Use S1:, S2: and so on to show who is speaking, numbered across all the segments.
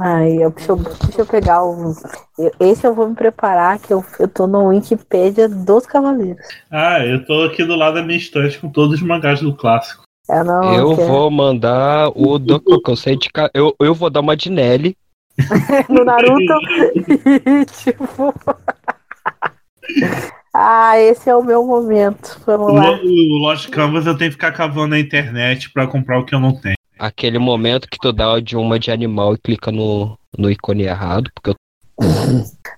S1: Ai, eu, deixa, eu, deixa eu pegar o. eu- Esse eu vou me preparar, que eu, eu tô no Wikipedia dos Cavaleiros.
S2: Ah, eu tô aqui do lado da minha estante com todos os mangás do clássico.
S1: Eu não.
S3: Eu
S1: quero-
S3: vou mandar o do eu sei de ca- eu, eu vou dar uma de Nelly.
S1: no Naruto. tipo. ah, esse é o meu momento. Vamos
S2: O,
S1: lá.
S2: Lo- o Lost Canvas eu tenho que ficar cavando na internet pra comprar o que eu não tenho.
S3: Aquele momento que tu dá de uma de animal e clica no, no ícone errado, porque eu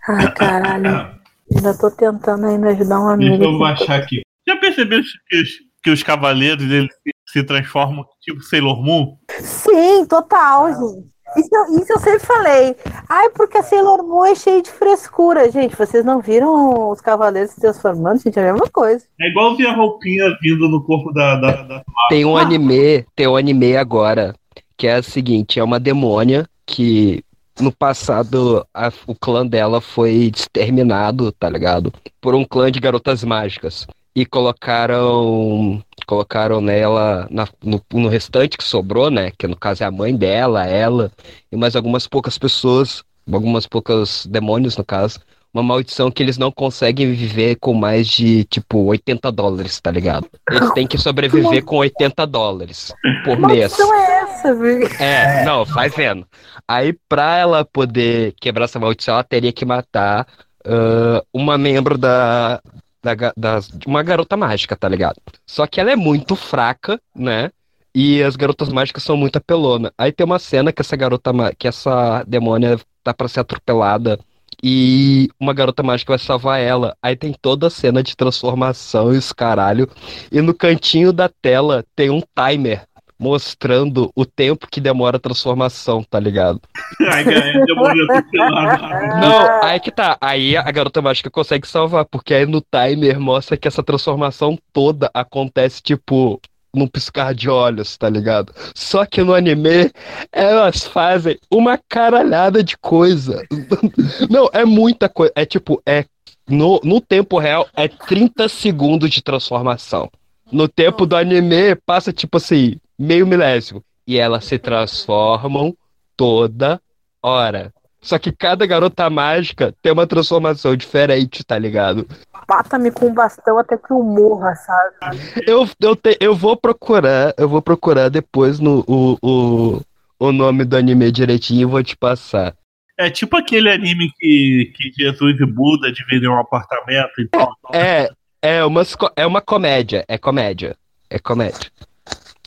S1: Ai, caralho. Ainda tô tentando ainda ajudar uma
S2: Deixa
S1: amiga.
S2: eu baixar aqui. Já percebeu que os, que os cavaleiros eles se, se transformam tipo Sailor Moon?
S1: Sim, total, gente. Isso, eu- isso eu sempre falei. Ai, porque a Sailor Moon é cheia de frescura. Gente, vocês não viram os cavaleiros se transformando? Gente, é a mesma coisa.
S2: É igual ver a roupinha vindo no corpo da. da, da-
S3: Tem um anime, tem um anime agora, que é o seguinte, é uma demônia que no passado a- o clã dela foi exterminado, tá ligado? Por um clã de garotas mágicas. E colocaram colocaram nela na- no, no restante que sobrou, né? Que no caso é a mãe dela, ela e mais algumas poucas pessoas, algumas poucas demônios no caso. Uma maldição que eles não conseguem viver com mais de, tipo, 80 dólares, tá ligado? Eles têm que sobreviver com 80 dólares por mês.
S1: Maldição é essa, velho?
S3: É, não, vai vendo. Aí, pra ela poder quebrar essa maldição, ela teria que matar ah, uma membro da, da, de uma garota mágica, tá ligado? Só que ela é muito fraca, né? E as garotas mágicas são muito apelona. Aí tem uma cena que essa garota, que essa demônia tá pra ser atropelada e uma garota mágica vai salvar ela. Aí tem toda a cena de transformação e os caralho. E no cantinho da tela tem um timer mostrando o tempo que demora a transformação, tá ligado?
S2: Ai, cara, atropelado.
S3: Não, aí que tá. Aí a garota mágica consegue salvar, porque aí no timer mostra que essa transformação toda acontece, tipo, num piscar de olhos, tá ligado? Só que no anime, elas fazem uma caralhada de coisa. Não, é muita coisa. É tipo, é. No, no tempo real, é 30 segundos de transformação. No tempo do anime, passa tipo assim, meio milésimo. E elas se transformam toda hora. Só que cada garota mágica tem uma transformação diferente, tá ligado?
S1: Bata-me com um bastão até que eu morra, sabe?
S3: Eu, eu, te- eu vou procurar, eu vou procurar depois no, o, o, o nome do anime direitinho e vou te passar.
S2: É tipo aquele anime que, que Jesus e Buda dividem um apartamento e tal.
S3: É, é uma, é uma comédia, é comédia, é comédia.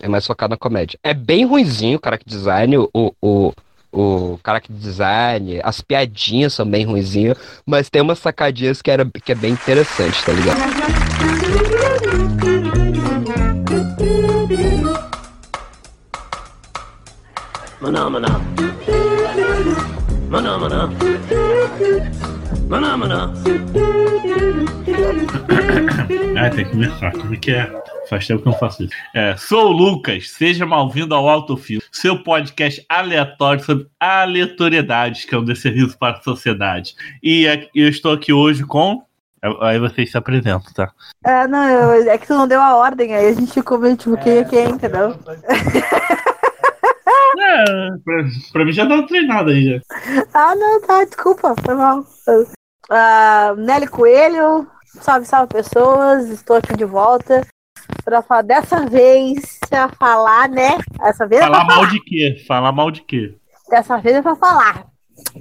S3: É mais focado na comédia. É bem ruinzinho o character design, o, o, o character design, as piadinhas são bem ruinzinho, mas tem umas sacadinhas que, era, que é bem interessante, tá ligado?
S4: Maná, maná. Maná, maná. Maná, maná.
S2: Ah, tem que começar. Como é que é? Faz tempo que eu não faço isso. É, sou o Lucas, seja mal-vindo ao Autofil, seu podcast aleatório sobre aleatoriedades, que é um desserviço para a sociedade. E é- eu estou aqui hoje com. Aí vocês se apresentam, tá?
S1: É, não, eu- é que tu não deu a ordem, aí a gente ficou meio tipo, quem é quem, entendeu?
S2: É, pra, pra mim já dá uma treinada aí já.
S1: Ah, não, tá, desculpa, foi mal. Ah, Nelly Coelho, salve, salve pessoas, estou aqui de volta pra falar dessa vez, pra falar, né? Essa vez é
S2: Falar
S1: pra
S2: mal
S1: falar.
S2: de quê? Falar mal de quê?
S1: Dessa vez é pra falar.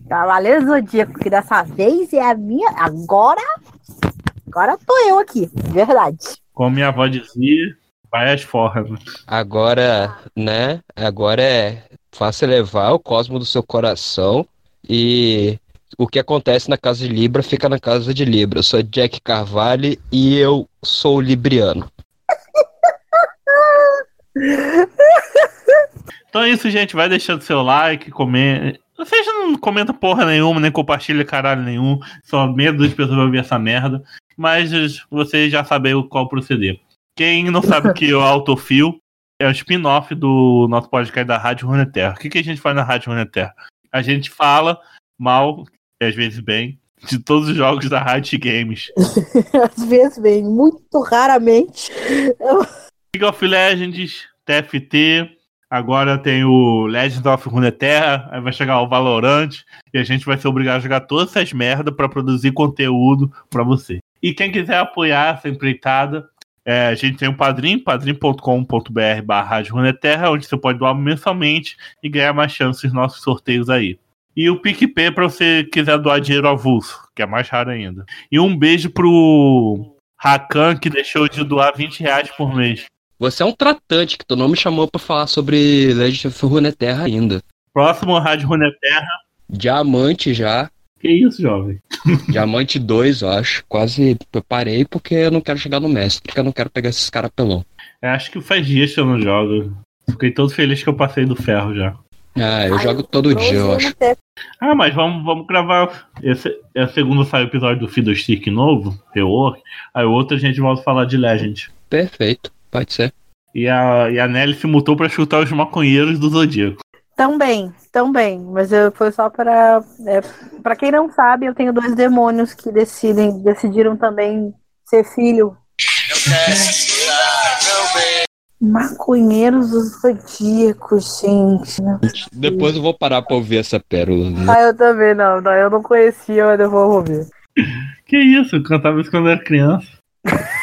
S1: Cavaleiro Zodíaco, que dessa vez é a minha. Agora. Agora tô eu aqui, verdade.
S2: Como minha avó dizia, vai às forras.
S3: Agora, né? Agora é fácil levar o cosmo do seu coração e o que acontece na casa de Libra fica na casa de Libra. Eu sou Jack Carvalho e eu sou libriano.
S2: Então é isso, gente. Vai deixando seu like, comenta. Vocês não comentam porra nenhuma, nem compartilha caralho nenhum. Só medo de pessoas ver essa merda. Mas vocês já sabem o- qual proceder. Quem não sabe que o Autofil é um spin-off do nosso podcast da Rádio Runeterra. O que, que a gente faz na Rádio Runeterra? A gente fala mal, e às vezes bem, de todos os jogos da Rádio Games.
S1: Às vezes, bem, muito raramente.
S2: League of Legends, TFT, Agora tem o Legends of Runeterra, aí vai chegar o Valorant, e a gente vai ser obrigado a jogar todas essas merdas para produzir conteúdo para você. E quem quiser apoiar essa empreitada, é, a gente tem o Padrim, padrim.com.br barra Runeterra, onde você pode doar mensalmente e ganhar mais chances nos nossos sorteios aí. E o PicPay para você quiser doar dinheiro avulso, que é mais raro ainda. E um beijo pro Rakan, que deixou de doar 20 reais por mês.
S3: Você é um tratante, que tu não me chamou pra falar sobre Legend of Runeterra ainda.
S2: Próximo Rádio Runeterra.
S3: Diamante já.
S2: Que isso, jovem?
S3: Diamante 2, eu acho. Quase eu parei porque eu não quero chegar no mestre, porque eu não quero pegar esses caras pelão.
S2: Eu acho que faz dias que eu não jogo. Fiquei todo feliz que eu passei do ferro já.
S3: Ah, eu jogo todo dia, eu acho.
S2: Ah, mas vamos, vamos gravar. Esse é o segundo sai o episódio do Fiddlestick novo, Rework. Aí o outro a gente volta a falar de Legend.
S3: Perfeito, pode ser.
S2: E a, e a Nelly se mutou pra chutar os maconheiros do Zodíaco.
S1: Também, também. Mas eu, foi só para. É, para quem não sabe, eu tenho dois demônios que decidem, decidiram também ser filho. Maconheiros dos Zodíacos, gente.
S3: Depois eu vou parar pra ouvir essa pérola. Né?
S1: Ah, eu também não, não. Eu não conhecia, mas eu vou ouvir.
S2: Que isso, eu cantava isso quando era criança.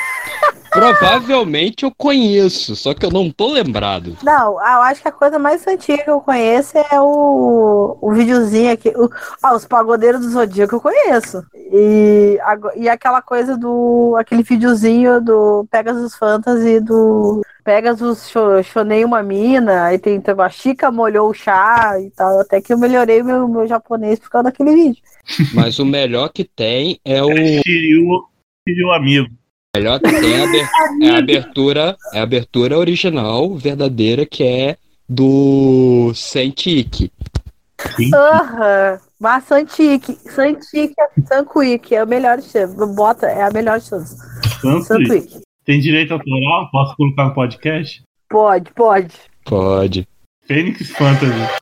S3: Provavelmente eu conheço, só que eu não tô lembrado.
S1: Não, ah, eu acho que a coisa mais antiga que eu conheço é o, o videozinho aqui. O, ah, os pagodeiros do Zodíaco eu conheço. E, ago- e aquela coisa do. aquele videozinho do Pegasus Fantasy do. Pegasus cho- chonei uma mina, aí tem então, a Chica molhou o chá e tal. Até que eu melhorei meu, meu japonês por causa daquele vídeo.
S3: Mas o melhor que tem é o.
S2: Kiryu, Kiryu amigo.
S3: Melhor que tem é a, aber- é a abertura. É a abertura original, verdadeira, que é do Sentik.
S1: Aham. Mas Santique, Santique, Sanquick é o melhor todos. Bota, é a melhor.
S2: Santos.
S1: Sanquick.
S2: Tem direito autoral? Posso colocar no podcast?
S1: Pode, pode.
S3: Pode.
S2: Fênix Fantasy.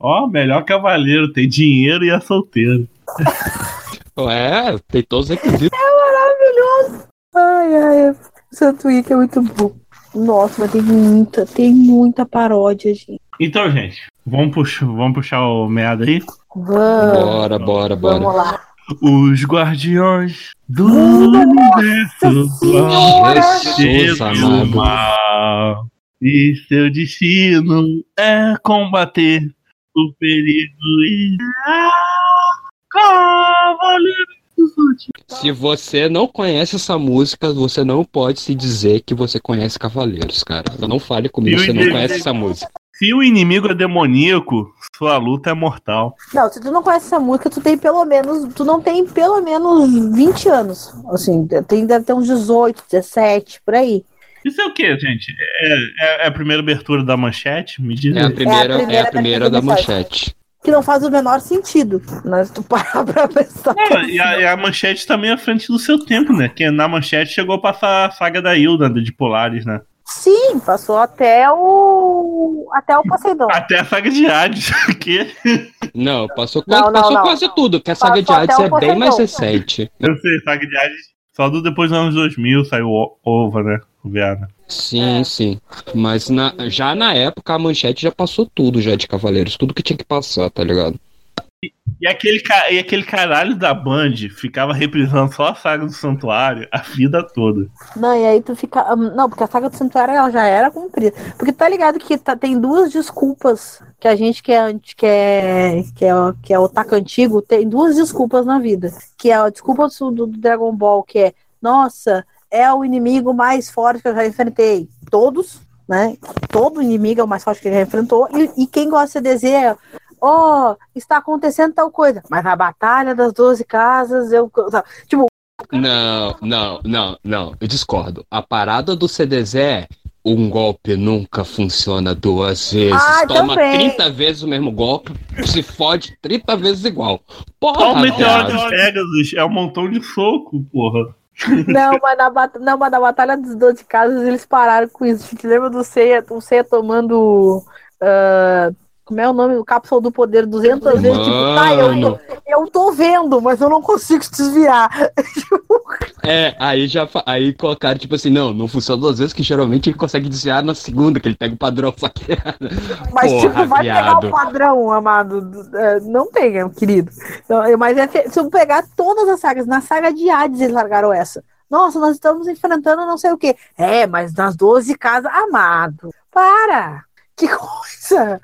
S2: Ó, melhor cavaleiro, tem dinheiro e é solteiro.
S3: É, tem todos os requisitos.
S1: Maravilhoso. Ai, ai, o Santuíque é muito bom. Nossa, mas tem muita, tem muita paródia, gente.
S2: Então, gente, vamos puxar, vamos puxar o meado aí.
S1: Vamos,
S3: Bora, bora,
S1: vamos
S3: bora.
S1: lá.
S2: Os guardiões do
S1: Nossa
S2: universo!
S3: Jesus
S2: vão
S3: amado.
S2: mal. E seu destino é combater o perigo e ah.
S3: Se você não conhece essa música, você não pode se dizer que você conhece Cavaleiros, cara. Não fale comigo,
S2: E o
S3: você não conhece essa música.
S2: Se o inimigo é demoníaco, sua luta é mortal.
S1: Não, se tu não conhece essa música, tu tem pelo menos, tu não tem pelo menos 20 anos. Assim, tem, deve ter uns 18, 17, por aí.
S2: Isso é o que, gente? É, é- é a primeira abertura da manchete? Me diz
S3: É a primeira, é a
S1: primeira
S3: primeira,
S1: da
S3: da manchete.
S1: Que não faz o menor sentido. Mas se tu parar pra pensar.
S2: Ah, e, a, e a manchete também é à frente do seu tempo, né? Que na manchete chegou a passar a saga da Hilda de Polaris, né?
S1: Sim, passou até o. Até o Poseidon.
S2: Até a saga de Hades, que
S3: Não, passou,
S1: Não,
S3: quase,
S1: não,
S3: passou
S1: não.
S3: quase tudo, que a saga de Hades é bem mais recente.
S2: eu sei, saga de Hades só do depois dos anos 2000 saiu o- Ova, né? Viana.
S3: Sim, sim. Mas na- já na época a manchete já passou tudo já de Cavaleiros. Tudo que tinha que passar, tá ligado?
S2: E aquele, ca- e aquele caralho da Band ficava reprisando só a saga do santuário a vida toda.
S1: Não, e aí tu fica. ah, Não, porque a saga do santuário ela já era cumprida. Porque tá ligado que tá- tem duas desculpas que a gente que é, que é, que é, que é otaku antigo, tem duas desculpas na vida. Que é a desculpa do, do Dragon Ball, que é, nossa, é o inimigo mais forte que eu já enfrentei. Todos, né? Todo inimigo é o mais forte que ele já enfrentou. E, e quem gosta de CDZ é. Oh, está acontecendo tal coisa. Mas a batalha das 12 casas, eu. Tipo,
S3: Não, não, não, não. Eu discordo. A parada do CDZ é um golpe nunca funciona duas vezes.
S1: Ah,
S3: Toma
S1: também.
S3: 30 vezes o mesmo golpe, se fode 30 vezes igual. Porra,
S2: meteoro
S3: viado.
S2: de Pegasus é um montão de soco, porra.
S1: Não, mas na, bat- não, mas na Batalha dos 12 Casas eles pararam com isso. A gente lembra do Seiya, o Seiya tomando. ah, como é o nome? O Cápsula do Poder 200 vezes. Tipo, tá, eu tô, eu tô vendo, mas eu não consigo desviar.
S3: É, aí já aí colocaram, tipo assim, não, não funciona duas vezes, que geralmente ele consegue desviar na segunda, que ele pega o padrão saqueado.
S1: Mas,
S3: Porra,
S1: tipo, vai pegar
S3: viado.
S1: o padrão, amado. É, não tem, meu querido. Mas é, se eu pegar todas as sagas, na saga de Hades eles largaram essa. Nossa, nós estamos enfrentando não sei o quê. É, mas nas 12 casas, amado. Para! Que coisa!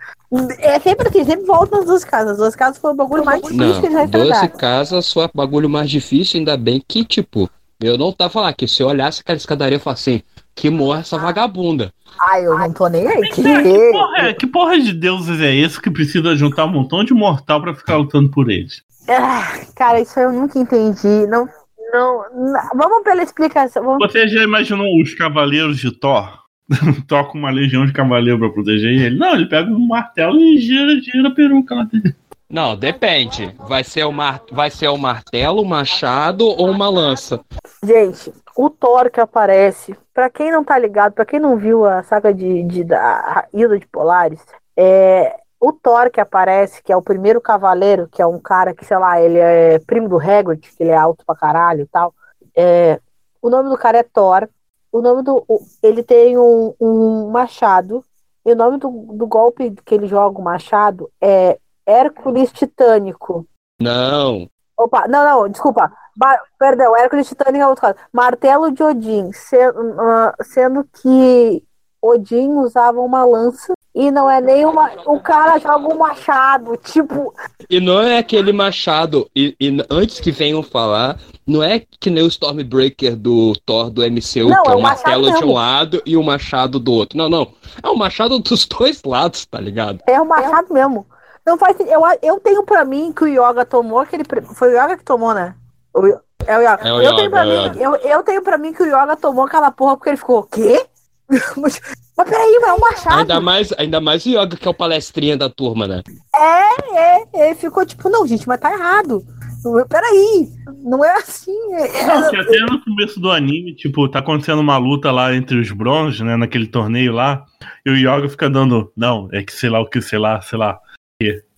S1: É sempre assim, sempre volta nas duas casas. As duas casas foi o bagulho mais difícil que eles já
S3: Não, 12
S1: enfrentaram.
S3: casas foi o bagulho mais difícil, ainda bem que, tipo, eu não tava lá, que se eu olhasse aquela escadaria, eu falasse assim, que morra essa vagabunda.
S1: Ai, eu não tô nem aí. Que...
S2: Que porra, é, que porra de deuses é esse que precisa juntar um montão de mortal pra ficar lutando por eles?
S1: Ah, cara, isso eu nunca entendi. Não, não, não- Vamos pela explicação. Vamos...
S2: Você já imaginou os cavaleiros de Thor? Com uma legião de cavaleiro pra proteger ele? Não, ele pega um martelo e gira, gira a peruca lá dele.
S3: Não, depende. Vai ser o, mar... Vai ser o martelo, o machado ou uma lança?
S1: Gente, o Thor que aparece, pra quem não tá ligado, pra quem não viu a saga de, de da Ilha de Polaris, é o Thor que aparece, que é o primeiro cavaleiro, que é um cara que, sei lá, ele é primo do Hagrid, que ele é alto pra caralho e tal. É, o nome do cara é Thor. O nome do. o- ele tem um, um machado. E o nome do, do golpe que ele joga, o machado, é Hércules Titânico.
S3: Não.
S1: Opa, não, não, desculpa. Ba- perdão, Hércules Titânico é outro caso. Martelo de Odin, se- ah, sendo que Odin usava uma lança e não é nem uma. O cara joga um machado, tipo.
S3: E não é aquele machado. E, e antes que venham falar, não é que nem o Stormbreaker do Thor do MCU,
S1: Não,
S3: que
S1: é
S3: é
S1: machado
S3: martelo de um lado e o machado do outro. Não, não. É o machado dos dois lados, tá ligado?
S1: É um machado mesmo. Não faz eu, eu tenho pra mim que o Yoga tomou aquele. Foi o Yoga que tomou, né? O é o Yoga.
S3: É o
S1: eu,
S3: Yoga,
S1: tenho pra
S3: é
S1: mim, eu, eu tenho pra mim que o Yoga tomou aquela porra porque ele ficou, o quê? mas, mas peraí, mas é um machado.
S3: Ainda mais, ainda mais o Yoga, que é o palestrinha da turma, né?
S1: É, é, ele ficou tipo, não, gente, mas tá errado. Não, Peraí, não é assim. é-
S2: Não,
S1: é-
S2: que até no começo do anime, tipo, tá acontecendo uma luta lá entre os bronzes, né, naquele torneio lá, e o Yoga fica dando, não, é que sei lá o que, sei lá, sei lá.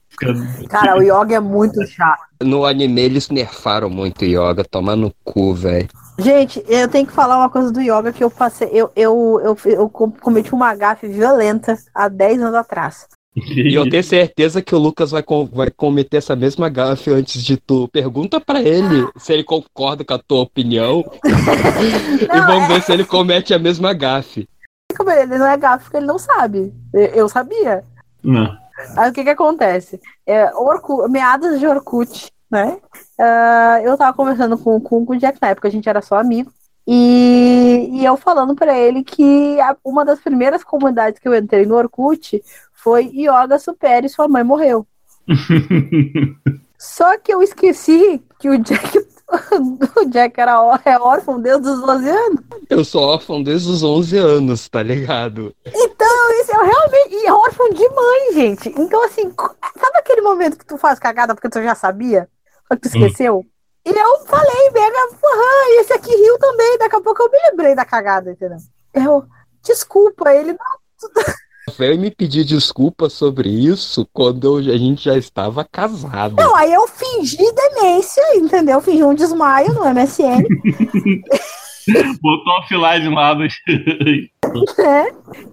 S2: Fica...
S1: Cara, o Yoga é muito chato.
S3: No anime eles nerfaram muito o Yoga, toma no cu, velho.
S1: Gente, eu tenho que falar uma coisa do Yoga que eu passei. Eu, eu, eu, eu com- cometi uma gafe violenta há 10 anos atrás.
S3: E eu tenho certeza que o Lucas vai, com- vai cometer essa mesma gafe antes de tu. Pergunta pra ele se ele concorda com a tua opinião. e
S1: Não,
S3: vamos ver se ele comete a mesma gafe.
S1: Como Ele não é gafe porque ele não sabe. Eu, eu sabia.
S2: Não.
S1: Aí o que que acontece? É, Orkut, meados de Orkut, né? Ah, eu tava conversando com, com, com o Jack na época, a gente era só amigo. E, e eu falando pra ele que a- uma das primeiras comunidades que eu entrei no Orkut foi Yoga Supere Sua Mãe Morreu. Só que eu esqueci que o Jack, o Jack era ó- é órfão desde os 12 anos.
S3: Eu sou órfão desde os 11 anos, tá ligado?
S1: Então, isso eu realmente. E é órfão de mãe, gente. Então, assim, sabe aquele momento que tu faz cagada porque tu já sabia? Só que tu esqueceu? E eu falei, mega, porra, e esse aqui riu também. Daqui a pouco eu me lembrei da cagada, entendeu? Eu, desculpa, ele não.
S3: Veio me pedir desculpa sobre isso quando eu- a gente já estava casado.
S1: Não, aí eu fingi demência, entendeu? Fingi um desmaio no MSN.
S2: Botou offline lá no.
S1: né?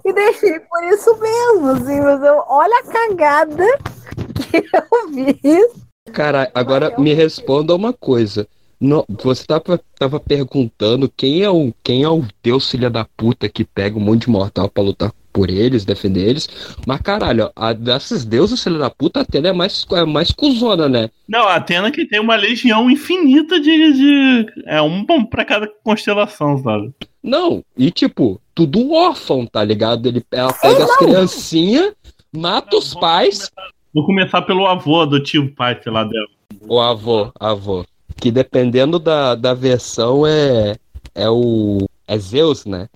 S1: E deixei por isso mesmo, assim, mas eu, olha a cagada que eu fiz.
S3: Cara, agora me responda uma coisa. No- você tava, tava perguntando quem é o quem é o Deus filha da puta que pega um monte de mortal pra lutar por eles, defender eles. Mas caralho, a desses deuses filha da puta, a Atena é mais, é mais cuzona, né?
S2: Não, a Atena que tem uma legião infinita de. de... É um bom pra cada constelação, sabe?
S3: Não, e tipo, tudo órfão, tá ligado? Ele, ela pega as criancinhas, mata os pais.
S2: Vou começar pelo avô adotivo pai, sei lá, dela.
S3: O avô, avô. Que dependendo da, da versão é. É o. É Zeus, né?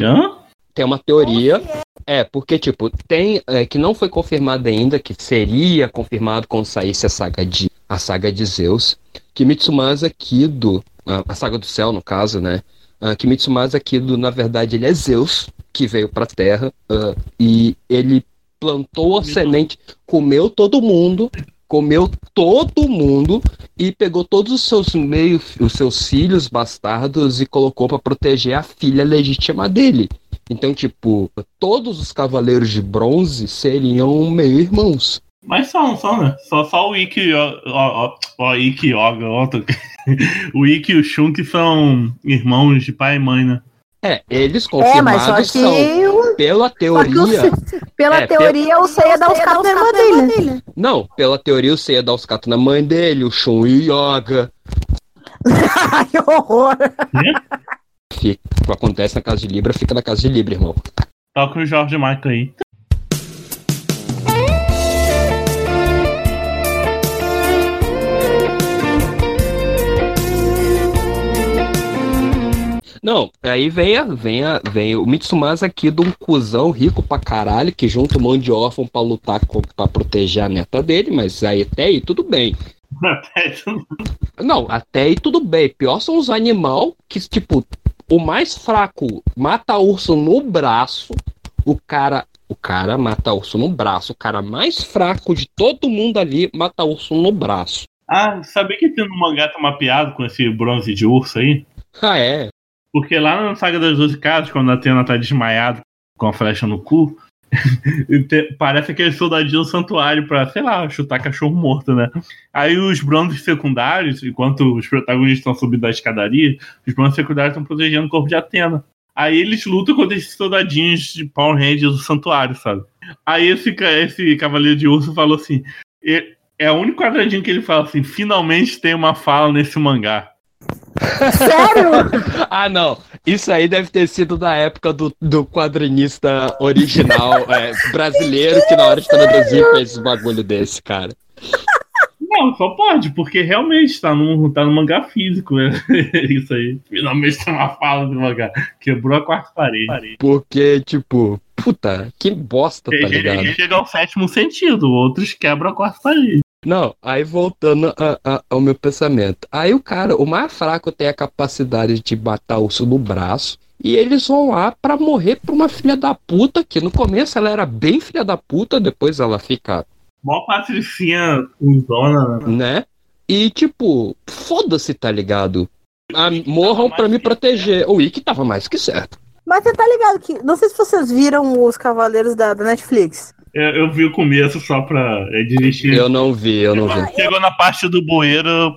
S2: Hã?
S3: Tem uma teoria. É, porque, tipo, tem. é, que não foi confirmado ainda, que seria confirmado quando saísse a saga de. A saga de Zeus. Que Mitsumasa Kido. A, a saga do céu, no caso, né? ah, que Mitsumasa Kido, na verdade, ele é Zeus, que veio pra Terra. ah, e ele plantou a semente, comeu todo mundo. Comeu todo mundo e pegou todos os seus meios, os seus filhos bastardos e colocou pra proteger a filha legítima dele. Então, tipo, todos os cavaleiros de bronze seriam meio irmãos.
S2: Mas são, são, né? Só, só o Ikki, ó, Ikki Yoga, o Ikki e o Shun que são irmãos de pai e mãe, né?
S3: É, eles
S1: É, mas só
S3: confirmados
S1: que,
S3: são, pela
S1: só que o
S3: teoria.
S1: Se- pela
S3: É,
S1: teoria, o Seiya dá os caras na irmã dele. né?
S3: Não, pela teoria o Seiya dá os catos na mãe dele, o Shun e o Yoga.
S1: Ai, que horror.
S3: Fica, o que acontece na casa de Libra, fica na casa de Libra, irmão.
S2: Toca o Jorge Michael aí.
S3: Não, aí vem, a, vem, a, vem o Mitsumasa aqui de um cuzão rico pra caralho, que junta um monte de órfão pra lutar com, pra proteger a neta dele, mas aí até aí tudo bem. Não, até aí tudo bem. Pior são os animal que, tipo, o mais fraco mata urso no braço, o cara. O cara mata urso no braço. O cara mais fraco de todo mundo ali mata urso no braço.
S2: Ah, sabia que tem no mangá tem uma piada com esse bronze de urso aí?
S3: Ah, é?
S2: Porque lá na Saga das Doze Casas, quando a Atena tá desmaiada com a flecha no cu, parece aquele soldadinho do santuário pra, sei lá, chutar cachorro morto, né? Aí os bronzes secundários, enquanto os protagonistas estão subindo da escadaria, os bronzes secundários estão protegendo o corpo de Atena. Aí eles lutam contra esses soldadinhos de Power Rangers do santuário, sabe? Aí esse, esse cavaleiro de urso falou assim: "E- é o único quadradinho que ele fala assim: finalmente tem uma fala nesse mangá.
S1: Sério?
S3: Ah, não. Isso aí deve ter sido da época do, do quadrinista original é, brasileiro que na hora de traduzir fez esse bagulho desse, cara.
S2: Não, só pode, porque realmente tá no, tá no mangá físico, né? Isso aí. Finalmente tem uma fala do mangá. Quebrou a quarta parede.
S3: Porque, tipo, puta, que bosta, tá
S2: Ele,
S3: ligado?
S2: ele chega ao sétimo sentido, outros quebram a quarta parede.
S3: Não, aí voltando a- a- ao meu pensamento. Aí o cara, o mais fraco tem a capacidade de matar urso no braço. E eles vão lá pra morrer pra uma filha da puta, que no começo ela era bem filha da puta, depois ela fica,
S2: Mó patricinha zona, né?
S3: né? E tipo, foda-se, tá ligado? Ah, morram pra me proteger. O Ikki tava mais que certo.
S1: Mas você tá ligado que. Não sei se vocês viram os Cavaleiros da, da Netflix.
S2: Eu, eu vi o começo só pra é, desistir.
S3: Eu não vi, eu não vi.
S2: Chegou na parte do bueiro.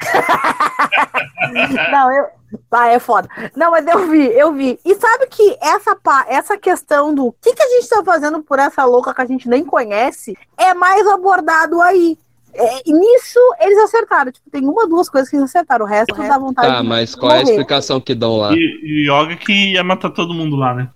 S1: Não, eu. Ah, é foda. Não, mas eu vi, eu vi. E sabe que essa, pa- essa questão do que, que a gente tá fazendo por essa louca que a gente nem conhece é mais abordado aí. É, e nisso eles acertaram. Tipo, tem uma, duas coisas que eles acertaram. O resto dá vontade
S3: Tá,
S1: de
S3: mas qual é a
S1: morrer.
S3: explicação que dão lá?
S2: E, e Yoga que ia matar todo mundo lá, né?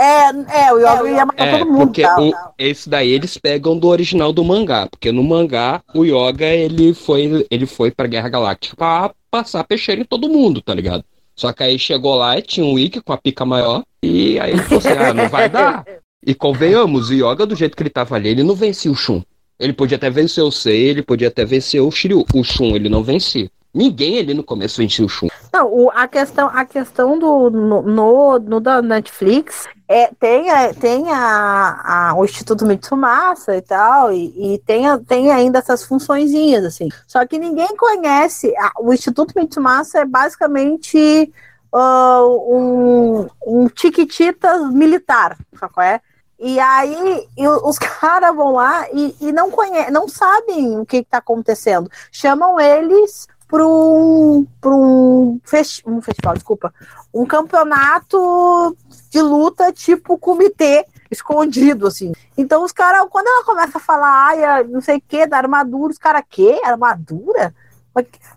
S1: É, é, o Yoga ia matar
S3: É,
S1: todo mundo.
S3: porque
S1: tal,
S3: o-
S1: tal.
S3: esse daí eles pegam do original do mangá, porque no mangá o Yoga ele foi ele foi pra Guerra Galáctica pra passar peixeiro em todo mundo, tá ligado? Só que aí chegou lá e tinha um Ikki com a pica maior e aí ele falou assim, ah, não vai dar. E convenhamos, o Yoga do jeito que ele tava ali, ele não vencia o Shun. Ele podia até vencer o Sei, ele podia até vencer o Shiryu. O Shun ele não vencia. Ninguém ali no começo vencia o Shun.
S1: Não, o- a questão, a questão do no, no, no da Netflix é tem, a, tem a, a- o Instituto Mitsumasa e tal, e, e tem, a- tem ainda essas funçõezinhas, assim. Só que ninguém conhece. a- o Instituto Mitsumasa é basicamente ah, um, um Chiquititas militar, sabe qual é? E aí e os caras vão lá e, e não conhecem, não sabem o que está acontecendo. Chamam eles para um, um, festi um festival, desculpa, um campeonato de luta tipo comitê escondido, assim. Então os caras, quando ela começa a falar, ai, não sei o que, da armadura, os caras, quê? Armadura?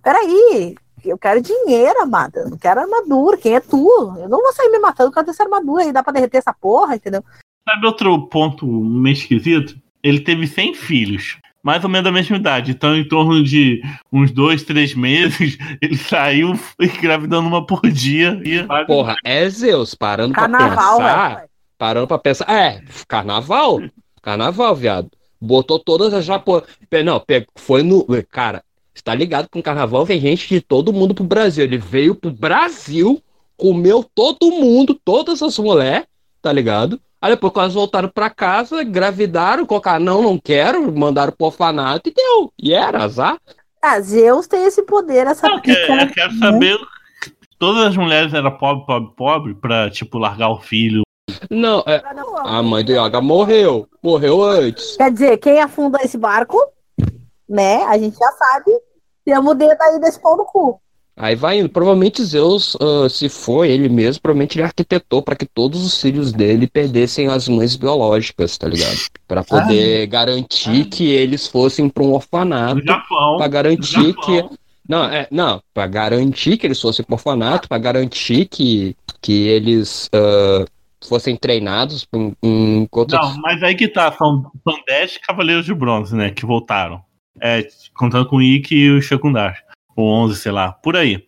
S1: Peraí, eu quero dinheiro, amada. Não quero armadura. Quem é tu? Eu não vou sair me matando com essa armadura aí. Dá pra derreter essa porra, entendeu?
S2: Sabe outro ponto meio esquisito? Ele teve 100 filhos. Mais ou menos da mesma idade. Então, em torno de uns dois, três meses, ele saiu engravidando uma por dia. E...
S3: Porra, é Zeus, parando
S1: Carnaval,
S3: pra pensar.
S1: velho.
S3: Parando pra pensar. É, carnaval. Carnaval, viado. Botou todas as japo... Pe- Não, foi no. Cara, você tá ligado que com carnaval vem gente de todo mundo pro Brasil. Ele veio pro Brasil, comeu todo mundo, todas as mulheres, tá ligado? Aí depois, quando elas voltaram pra casa, engravidaram, colocaram, não, não quero, mandaram pro orfanato e deu. E era azar.
S1: Ah, Zeus tem esse poder, essa
S2: Não, eu quero,
S1: pica.
S2: eu quero saber. Todas as mulheres eram pobre, pobre, pobre, pra, tipo, largar o filho.
S3: Não, é, a mãe do Yoga morreu. Morreu antes.
S1: Quer dizer, quem afunda esse barco, né? A gente já sabe. Temos o dedo aí desse pau no cu.
S3: Aí vai indo. Provavelmente Zeus, ah, se for ele mesmo, provavelmente ele arquitetou para que todos os filhos dele perdessem as mães biológicas, tá ligado? Para poder garantir que eles fossem para um orfanato, para garantir que não, é, não, para garantir que eles fossem para orfanato, para garantir que que eles ah, fossem treinados em, em contra...
S2: Não, mas aí que tá. São, são 10 Cavaleiros de Bronze, né? Que voltaram. É, contando com o Ikki e o Shekundar. Ou 11, sei lá. Por aí.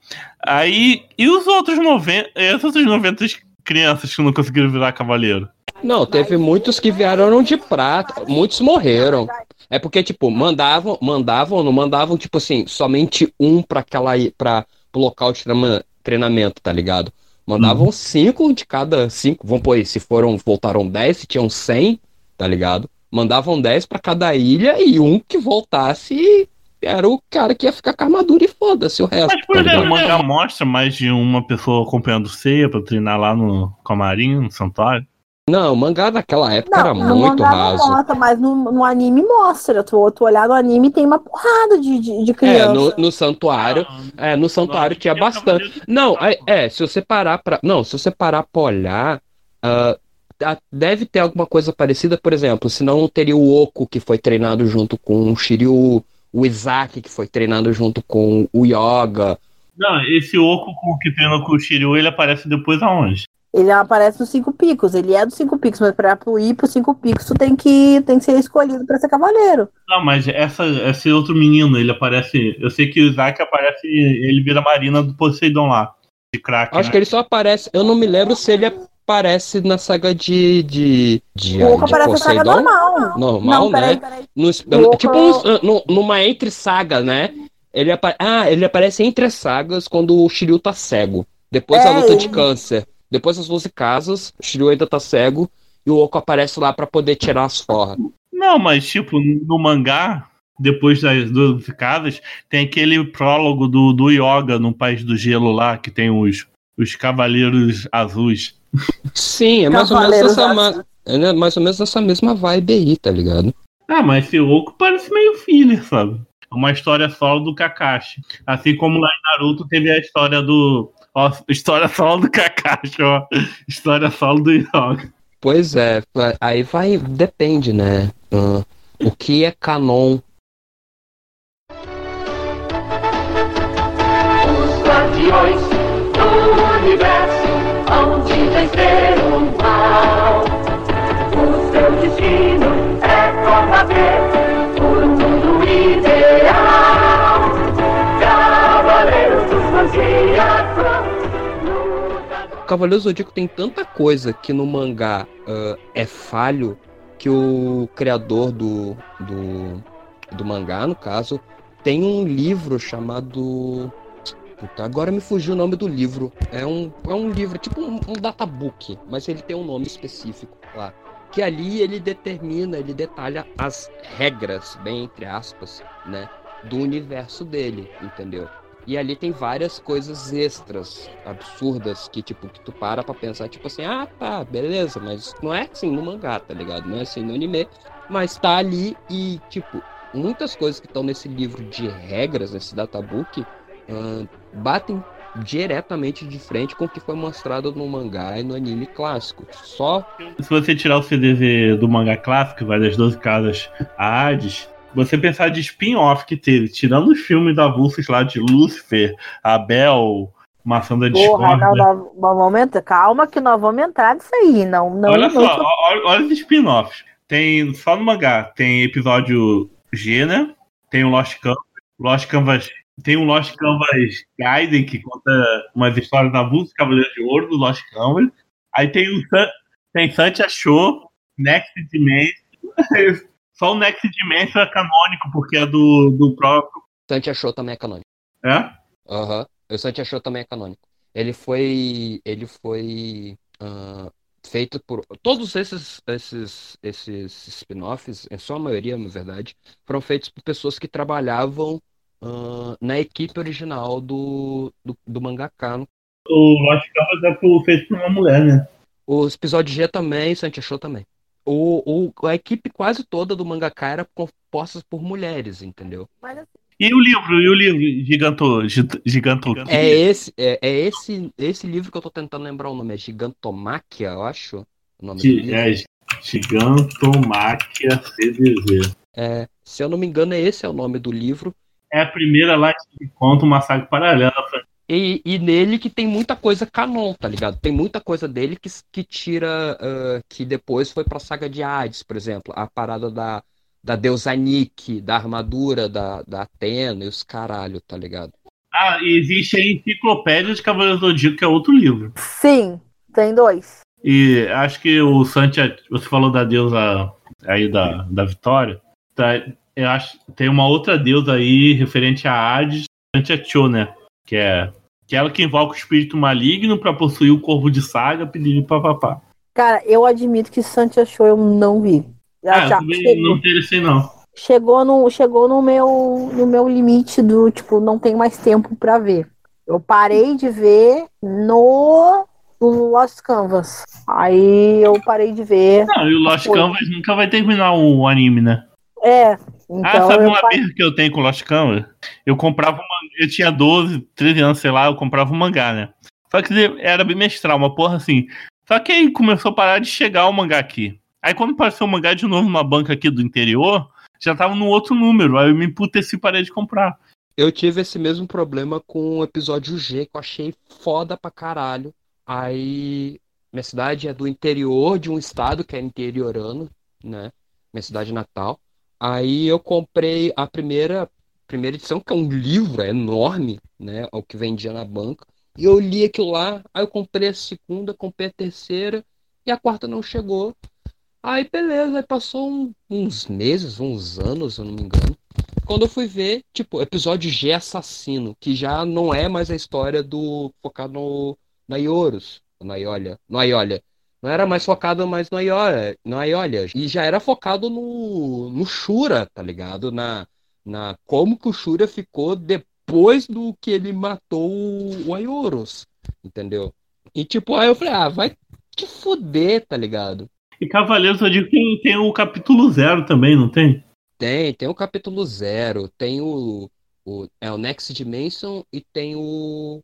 S2: Aí. E os outros 90. As outras 90 crianças que não conseguiram virar cavaleiro?
S3: Não, teve muitos que vieram de prata, muitos morreram. É porque, tipo, mandavam, mandavam, não mandavam, tipo assim, somente um pra aquela para pro local de treina- treinamento, tá ligado? Mandavam cinco de cada cinco, vamos pôr aí, se foram, voltaram 10, se tinham 100, tá ligado? Mandavam 10 pra cada ilha e um que voltasse era o cara que ia ficar com a armadura e foda-se o resto.
S2: Mas, por exemplo, o mangá mostra mais de uma pessoa acompanhando ceia pra treinar lá no camarim, no santuário.
S3: Não, o mangá naquela época era
S1: no
S3: muito
S1: mangá
S3: raso.
S1: não mostra, mas no, no anime mostra. Tu, tu olhar no anime tem uma porrada de, de, de
S3: É,
S1: criança.
S3: no, no santuário, é, no santuário tinha bastante. Não, é, é, se você parar pra. Não, se você parar pra olhar, ah, tá- deve ter alguma coisa parecida, por exemplo, senão não teria o Oco que foi treinado junto com o Shiryu, o Isaac que foi treinado junto com o Yoga.
S2: Não, esse oco com- que treinou com o Shiryu, ele aparece depois aonde?
S1: Ele aparece nos cinco picos. Ele é dos cinco picos, mas pra tu ir pros cinco picos, tu tem que, tem que ser escolhido pra ser cavaleiro.
S2: Não, mas essa, esse outro menino, ele aparece. Eu sei que o Isaac aparece, ele vira a marina do Poseidon lá. De crack.
S3: Acho
S2: né?
S3: que ele só aparece. Eu não me lembro se ele aparece na saga de. de, de,
S1: O Oco
S3: de
S1: aparece na saga normal.
S3: Normal,
S1: não,
S3: né?
S1: peraí, peraí.
S3: Nos-
S1: Opa.
S3: tipo nu- numa entre saga, né? Ele ah, ele aparece entre as sagas quando o Shiryu tá cego. Depois da
S1: É,
S3: luta de
S1: ele-
S3: câncer. Depois das 12 casas, o Shiryu ainda tá cego e o Oco aparece lá pra poder tirar as forras.
S2: Não, mas tipo, no mangá, depois das duas casas, tem aquele prólogo do, do Yoga no País do Gelo lá, que tem os, os Cavaleiros Azuis.
S3: Sim, é mais ou menos essa ma- é mais ou menos essa mesma vibe aí, tá ligado?
S2: Ah, mas esse Oco parece meio filler, sabe? É uma história solo do Kakashi. Assim como lá em Naruto teve a história do. Ó, história solo do Kakashi, ó. História solo do Yoga.
S3: Pois é, aí vai, depende, né? Ah, o que é canon
S4: Os guardiões do universo hão de vencer o mal. O seu destino é combater por um mundo ideal. Cavaleiros do Zodíaco, lutadores.
S3: Cavaleiro Zodíaco tem tanta coisa que no mangá ah, é falho que o criador do, do, do mangá, no caso, tem um livro chamado. Puta, agora me fugiu o nome do livro. É um, é um livro, tipo um, um databook, mas ele tem um nome específico lá. Que ali ele determina, ele detalha as regras, bem entre aspas, né? Do universo dele, entendeu? E ali tem várias coisas extras, absurdas, que tipo, que tu para pra pensar, tipo assim, ah, tá, beleza, mas não é assim no mangá, tá ligado? Não é assim no anime, mas tá ali e, tipo, muitas coisas que estão nesse livro de regras, nesse databook, ah, batem diretamente de frente com o que foi mostrado no mangá e no anime clássico. Só
S2: Se você tirar o CDV do mangá clássico, que vai das 12 casas a Hades, você pensar de spin-off que teve, tirando os filmes da Vulsus lá de Lúcifer, Abel, Maçã da
S1: Porra,
S2: Discórdia.
S1: não, vamos entrar. Calma que nós vamos entrar nisso aí. Não, não,
S2: olha
S1: não,
S2: só, ó- olha, olha os spin-offs. Tem, só no mangá, tem episódio G, né? Tem o Lost Canvas. Lost Canvas tem um Lost Canvas Gaiden, que conta umas histórias da Vulsus, Cavaleiro de Ouro, do Lost Canvas. Aí tem o San- tem Santi Achou, Next Dimension. Só o Next Dimension é canônico, porque é do, do próprio.
S3: Santi achou também é canônico.
S2: É?
S3: Aham. O Santi achou também é canônico. Ele foi. Ele foi. ah, feito por. Todos esses, esses, esses spin-offs, em sua maioria, na verdade, foram feitos por pessoas que trabalhavam ah, na equipe original do, do, do mangaka.
S2: O Lost Canvas é por- feito por uma mulher, né?
S3: Os episódios G também, Santi achou também. O, o, a equipe quase toda do mangaka era composta por mulheres, entendeu?
S1: Mas assim,
S2: E o livro, e o livro, Giganto. Gi- Giganto.
S3: É esse, é, é esse, esse livro que eu tô tentando lembrar o nome, é Gigantomáquia, eu acho. O nome livro.
S2: É Gigantomáquia CDZ.
S3: É, se eu não me engano, esse é o nome do livro.
S2: É a primeira lá que conta uma saga paralela.
S3: E, e nele que tem muita coisa canon, tá ligado? Tem muita coisa dele que, que tira. ah, que depois foi pra saga de Hades, por exemplo. A parada da, da deusa Nike, da armadura da, da Atena e os caralho, tá ligado?
S2: Ah, e existe a Enciclopédia de Cavaleiros do Zodíaco, que é outro livro.
S1: sim, tem dois.
S2: E acho que o Santia, você falou da deusa aí da, da Vitória. Tá, eu acho tem uma outra deusa aí referente a Hades, Santia Cho, né? Que é, que é ela que invoca o espírito maligno pra possuir o corpo de saga, pedindo papapá.
S1: Cara, eu admito que Santia Show eu não vi.
S2: Ah,
S1: já
S2: eu não interessei, não.
S1: chegou no, chegou no meu, no meu limite do, tipo, não tem mais tempo pra ver. Eu parei de ver no, no Lost Canvas. Aí eu parei de ver.
S2: Não, e o Lost. Canvas nunca vai terminar o anime, né?
S1: É,
S2: ah,
S1: então
S2: sabe
S1: eu
S2: uma birra que eu tenho com o Lost Canvas? Eu comprava uma... Eu tinha 12, 13 anos, sei lá, eu comprava um mangá, né? Só que era bimestral, uma porra assim. Só que aí começou a parar de chegar o mangá aqui. Aí quando apareceu o mangá de novo numa banca aqui do interior, já tava no outro número. Aí eu me emputeci e parei de comprar.
S3: Eu tive esse mesmo problema com o episódio G, que eu achei foda pra caralho. Aí, minha cidade é do interior de um estado que é interiorano, né? Minha cidade natal. Aí eu comprei a primeira, primeira edição, que é um livro é enorme, né? O que vendia na banca. E eu li aquilo lá, aí eu comprei a segunda, comprei a terceira, e a quarta não chegou. Aí beleza, aí passou um- uns meses, uns anos, eu não me engano. Quando eu fui ver, tipo, episódio G Assassino, que já não é mais a história do focado no, na Ioros, na Iolia, no Aiolia. Não era mais focado mais no Aiolia, no Aiolia. E já era focado no, no Shura, tá ligado? Na, na como que o Shura ficou depois do que ele matou o, Aioros, entendeu? E tipo, aí eu falei, ah, vai te fuder, tá ligado?
S2: E Cavaleiros eu digo tem, tem o capítulo zero também, não tem?
S3: Tem, tem o capítulo zero, tem o, o, é o Next Dimension e tem o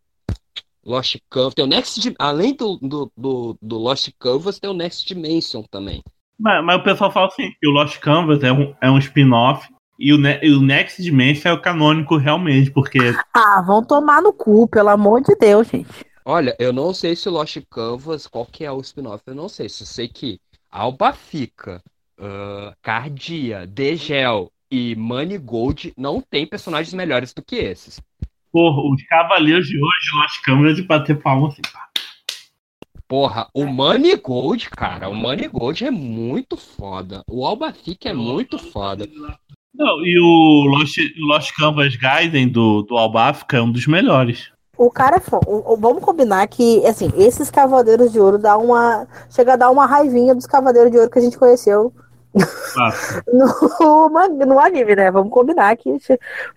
S3: Lost Canvas. Tem o Next, além do, do, do, do Lost Canvas, tem o Next Dimension também.
S2: Mas, mas o pessoal fala assim, que o Lost Canvas é um, é um spin-off e o, Ne- e o Next Dimension é o canônico realmente, porque
S1: Ah, vão tomar no cu, pelo amor de Deus, gente.
S3: Olha, eu não sei se o Lost Canvas, qual que é o spin-off, eu não sei. Só sei que Alba Fica, ah, Cardia, Degel e Money Gold não tem personagens melhores do que esses.
S2: Porra, os Cavaleiros de hoje, Lost Canvas, de bater palma assim, pá.
S3: Porra, o Money Gold, cara, o Money Gold é muito foda. O Alba Fica é muito foda.
S2: Não, e o Lost, Lost Canvas Gaiden do, do Albafka é um dos melhores.
S1: O cara é foda. Vamos combinar que, assim, esses Cavaleiros de Ouro dá uma. Chega a dar uma raivinha dos Cavaleiros de Ouro que a gente conheceu. no, no anime, né? Vamos combinar que,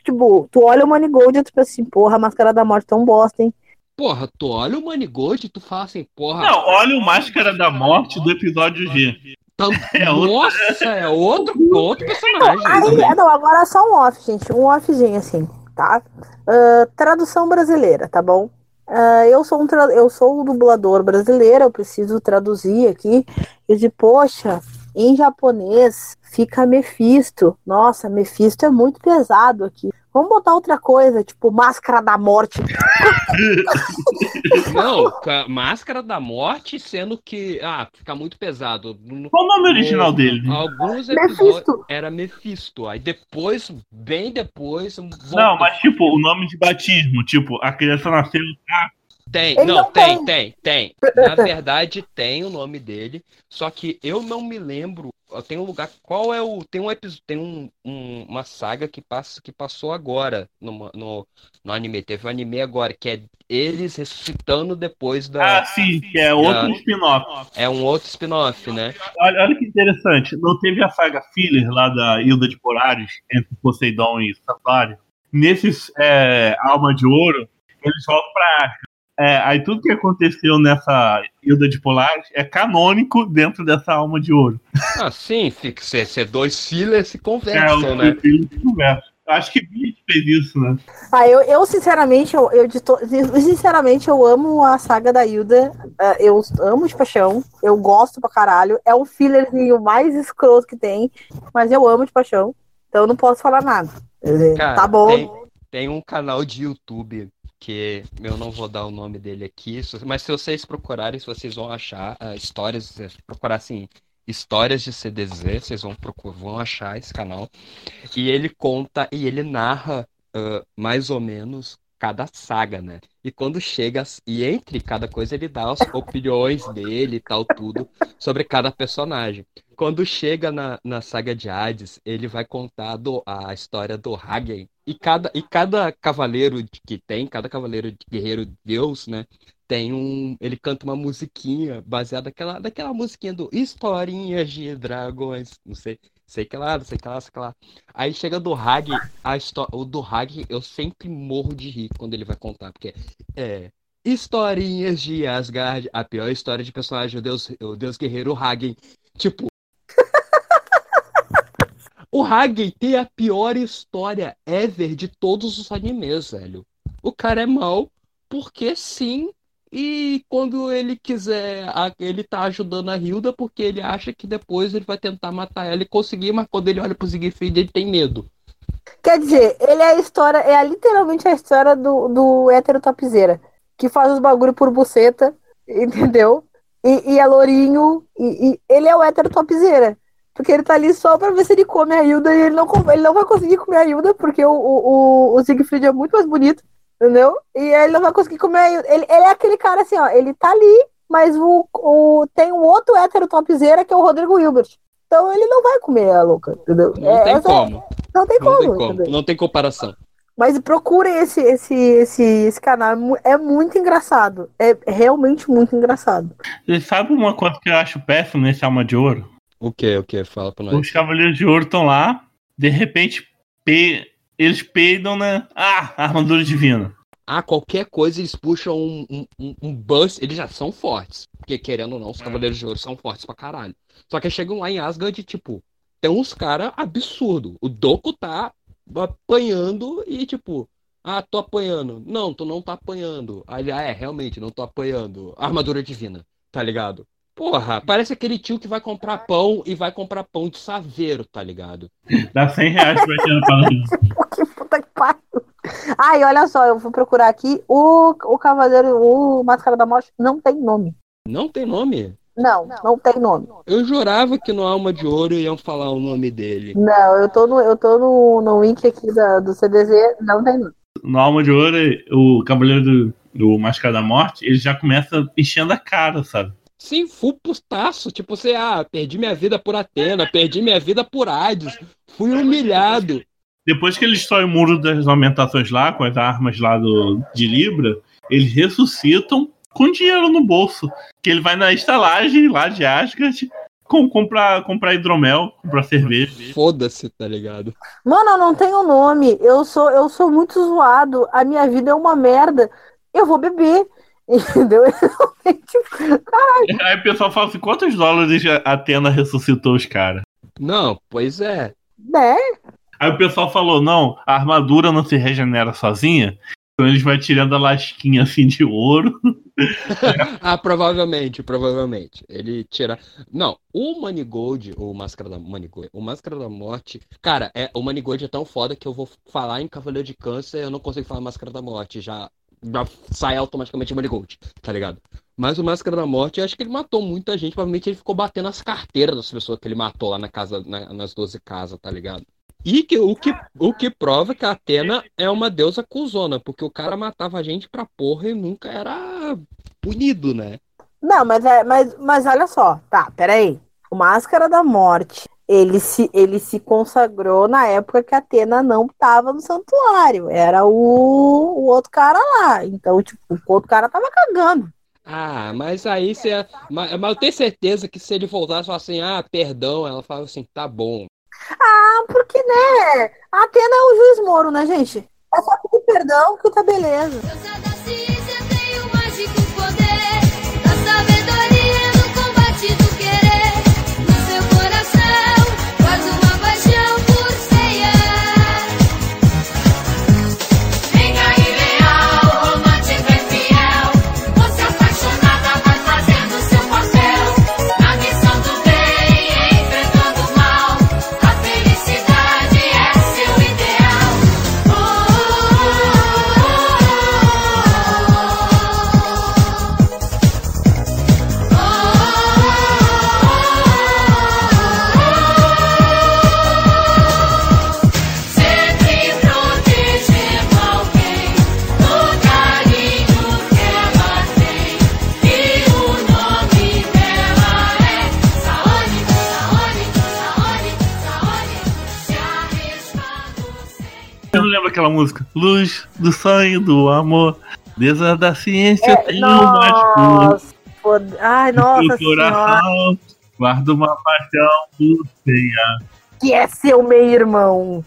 S1: tipo, tu olha o Manigold e tu pensa assim, porra, a Máscara da Morte tão bosta, hein?
S3: Porra, tu olha o Manigold e tu fala assim, porra.
S2: Não, olha o Máscara da Morte do episódio G. é outro-
S3: Nossa, é outro, outro personagem.
S1: Aí,
S3: também.
S1: não, agora só um off, gente. Um offzinho, assim, tá? Ah, tradução brasileira, tá bom? Ah, eu, sou um tra- eu sou um dublador brasileiro, eu preciso traduzir aqui. Eu disse, poxa, em japonês fica Mephisto. Nossa, Mephisto é muito pesado aqui. Vamos botar outra coisa, tipo Máscara da Morte.
S3: Não, ca- Máscara da Morte, sendo que. Ah, fica muito pesado.
S2: Qual o nome original
S3: no-
S2: dele?
S3: Alguns
S1: Mephisto.
S3: era Mephisto. Aí depois, bem depois.
S2: Não,
S3: voltou.
S2: mas tipo, o nome de batismo. Tipo, a criança nasceu.
S3: Tem,
S1: Ele
S3: não,
S1: não
S3: tem, tem, tem. Na verdade, tem o nome dele, só que eu não me lembro. Tem um lugar. Qual é o. Tem um episódio. Tem um, um- uma saga que, passa, que passou agora no, no, no anime. Teve um anime agora, que é eles ressuscitando depois da.
S2: Ah, sim, que é outro
S3: Ah.
S2: spin-off.
S3: É um outro spin-off, né?
S2: Olha, olha que interessante. Não teve a saga filler lá da Hilda de Polaris, entre Poseidon e Santuário? Nesses é, Alma de Ouro, eles voltam pra Asgard. É, aí tudo que aconteceu nessa Hilda de Polaris é canônico dentro dessa Alma de Ouro.
S3: Ah, sim, ser, ser dois fillers se
S2: É
S3: conversam,
S2: o
S3: né?
S2: conversam. Acho que Bleach fez isso, né?
S1: Ah, eu, eu sinceramente, eu, eu de to- sinceramente, eu amo a saga da Hilda. Ah, eu amo de paixão. Eu gosto pra caralho. É o fillerzinho mais escroto que tem, mas eu amo de paixão. Então eu não posso falar nada.
S3: Cara,
S1: tá bom.
S3: Tem, tem um canal de YouTube que eu não vou dar o nome dele aqui, mas se vocês procurarem, vocês vão achar ah, histórias, se procurar assim, histórias de CDZ, vocês vão procurar, vão achar esse canal. E ele conta e ele narra ah, mais ou menos cada saga, né? E quando chega, e entre cada coisa ele dá as opiniões dele e tal, tudo, sobre cada personagem. Quando chega na, na saga de Hades, ele vai contar do- a história do Hagen. E cada, e cada cavaleiro que tem, cada cavaleiro guerreiro deus, né? Tem um. Ele canta uma musiquinha baseada naquela, daquela musiquinha do Historinhas de Dragões. Não sei, sei que lá, sei que lá, sei que lá. Aí chega do Hag, a histó- o do Hag eu sempre morro de rir quando ele vai contar, porque é. Historinhas de Asgard, a pior história de personagem, o deus, o deus guerreiro Hagen. Tipo. O Hagen tem a pior história ever de todos os animes, velho. O cara é mau porque sim. E quando ele quiser, ele tá ajudando a Hilda porque ele acha que depois ele vai tentar matar ela e conseguir, mas quando ele olha pro Siegfried, ele tem medo.
S1: Quer dizer, ele é a história, é literalmente a história do, do hétero topzeira, que faz os bagulho por buceta, entendeu? E, e é lourinho, e, e ele é o hétero topzeira. Porque ele tá ali só pra ver se ele come a Hilda e ele não, ele não vai conseguir comer a Hilda, porque o, o, o- Siegfried é muito mais bonito, entendeu? E ele não vai conseguir comer a Hilda. Ele, ele é aquele cara assim, ó, ele tá ali, mas o, o, tem um outro hétero topzeira que é o Rodrigo Hilbert. Então ele não vai comer a louca, entendeu?
S3: Não
S1: É,
S3: tem
S1: essa é-
S3: como.
S1: não tem
S3: Não
S1: como,
S3: tem como.
S1: entendeu?
S3: Não tem comparação.
S1: Mas procurem esse, esse, esse, esse canal. é É muito engraçado. É realmente muito engraçado.
S2: Você sabe uma coisa que eu acho péssimo nesse Alma de Ouro?
S3: O que? O que? Fala pra nós.
S2: Os Cavaleiros de Ouro estão lá, de repente, pe- eles peidam, né? Ah, armadura divina.
S3: Ah, qualquer coisa eles puxam um, um, um, um buzz, eles já são fortes. Porque querendo ou não, os Cavaleiros de Ouro são fortes pra caralho. Só que chegam lá em Asgard e, tipo, tem uns caras absurdo. O Doku tá apanhando e, tipo, ah, tô apanhando. Não, tu não tá apanhando. Aí, ah, é, realmente, não tô apanhando. Armadura divina, tá ligado? Porra, parece aquele tio que vai comprar pão e vai comprar pão de saveiro, tá ligado?
S2: Dá 100 reais pra tirar para
S1: Que puta que pariu. Ai, olha só, eu vou procurar aqui. O, o Cavaleiro, o Máscara da Morte não tem nome.
S3: Não tem nome.
S1: Não, não tem nome.
S3: Eu jurava que no Alma de Ouro iam falar o nome dele.
S1: Não, eu tô no, eu tô no, no link aqui da, do CDZ, não tem nome.
S2: No Alma de Ouro, o Cavaleiro do, do Máscara da Morte, ele já começa enchendo a cara, sabe?
S3: Sim, full pustaço. Tipo, você, ah, perdi minha vida por Atena, perdi minha vida por Hades, fui humilhado.
S2: Depois que ele destrói o muro das lamentações lá, com as armas lá do, de Libra, eles ressuscitam com dinheiro no bolso. Que ele vai na estalagem lá de Asgard, com, comprar, comprar hidromel, comprar cerveja.
S3: Foda-se, tá ligado?
S1: Mano, eu não tenho nome. Eu sou, eu sou muito zoado. A minha vida é uma merda. Eu vou beber. Entendeu? Tipo,
S2: Aí o pessoal fala assim: quantos dólares a Atena ressuscitou os caras?
S3: Não, pois é.
S1: né?
S2: Aí o pessoal falou: não, a armadura não se regenera sozinha. Então eles vão tirando a lasquinha assim de ouro.
S3: Ah, provavelmente, provavelmente. Ele tira. Não, o Manigold, ou Máscara da Manigold, o Máscara da Morte. Cara, é, o Manigold é tão foda que eu vou falar em Cavaleiro de Câncer, eu não consigo falar Máscara da Morte. Já, já sai automaticamente Manigold, tá ligado? Mas o Máscara da Morte, eu acho que ele matou muita gente. Provavelmente ele ficou batendo as carteiras das pessoas que ele matou lá na casa, na- nas 12 casas, tá ligado? E que, o, que, o que prova que a Atena é uma deusa cuzona, porque o cara matava a gente pra porra e nunca era punido, né?
S1: Não, mas, é, mas, mas olha só, tá, peraí. O Máscara da Morte, ele se, ele se consagrou na época que a Atena não tava no santuário. Era o, o outro cara lá. Então, tipo, o outro cara tava cagando.
S3: Ah, mas aí você. Mas, mas eu tenho certeza que se ele voltasse e falasse assim, ah, perdão, ela falava assim, tá bom.
S1: Ah, porque, né? A Atena é o juiz Moro, né, gente? É só pedir perdão que tá beleza.
S5: Deusa da ciência tem o mágico poder
S2: aquela música. Luz do sonho do amor. Deusa da ciência
S1: É,
S2: tem um
S1: fode- Ai, nossa
S2: no coração. Guarda uma paixão por ceia.
S1: Que é seu meio-irmão.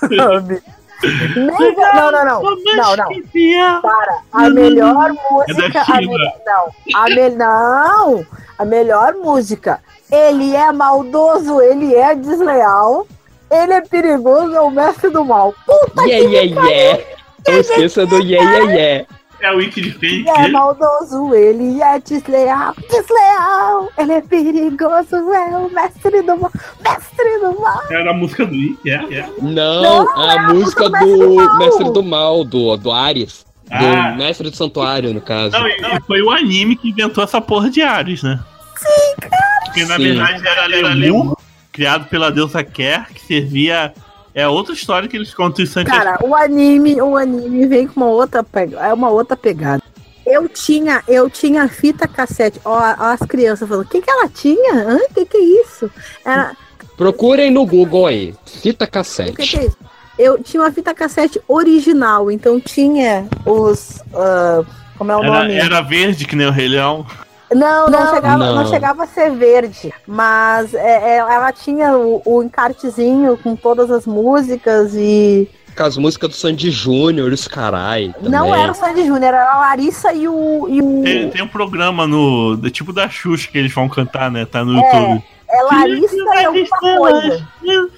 S1: Sabe? Nem- não, não, não. Não, não. Para. A melhor música. a
S2: China.
S1: me- não. A me- não. A melhor música. Ele é maldoso, ele é desleal. Ele é perigoso, é o mestre do mal. Puta
S3: Yeah, yeah, yeah. Não esqueça do yeah, yeah, yeah.
S2: É o Wiki de Fake.
S1: Ele é maldoso, ele é desleal, desleal, ele é perigoso, é o mestre do mal, mestre do mal.
S2: Era a música do Wiki, é, é.
S3: Não,
S1: Não,
S3: a
S1: é a
S3: música
S1: música do
S3: do
S1: Mestre
S3: Mestre
S1: do
S3: do Mal, do, do Ares. Do
S2: Ah.
S3: Mestre do Santuário, no caso.
S2: Não, e foi o anime que inventou essa porra de Ares, né? Sim, cara. Porque na
S3: Sim.
S2: verdade era Lemur, criado pela deusa Ker, que servia. É outra história que eles contam isso antes.
S1: Cara, o anime, o anime vem com uma outra pegada, é uma outra pegada. Eu tinha, eu tinha fita cassete. Ó, ó as crianças falando, o que que ela tinha? Hã? O que que é isso? Era,
S3: Procurem no Google aí. Fita
S1: o que que
S3: cassete.
S1: é isso? Eu tinha uma fita cassete original, então tinha os, ah, como é o
S2: Era,
S1: nome?
S2: era verde, que nem o Rei Leão.
S1: Não, não, chegava, não.
S3: Não.
S1: chegava a ser verde, mas é, é, ela tinha o, o encartezinho com todas as músicas e
S3: Com as músicas do Sandy Júnior, os carai. Também.
S1: não era o Sandy Júnior, era a Larissa e o, e o
S2: Tem, tem um programa no. do tipo da Xuxa que eles vão cantar, né? Tá no
S1: É.
S2: YouTube.
S1: É Larissa e alguma coisa.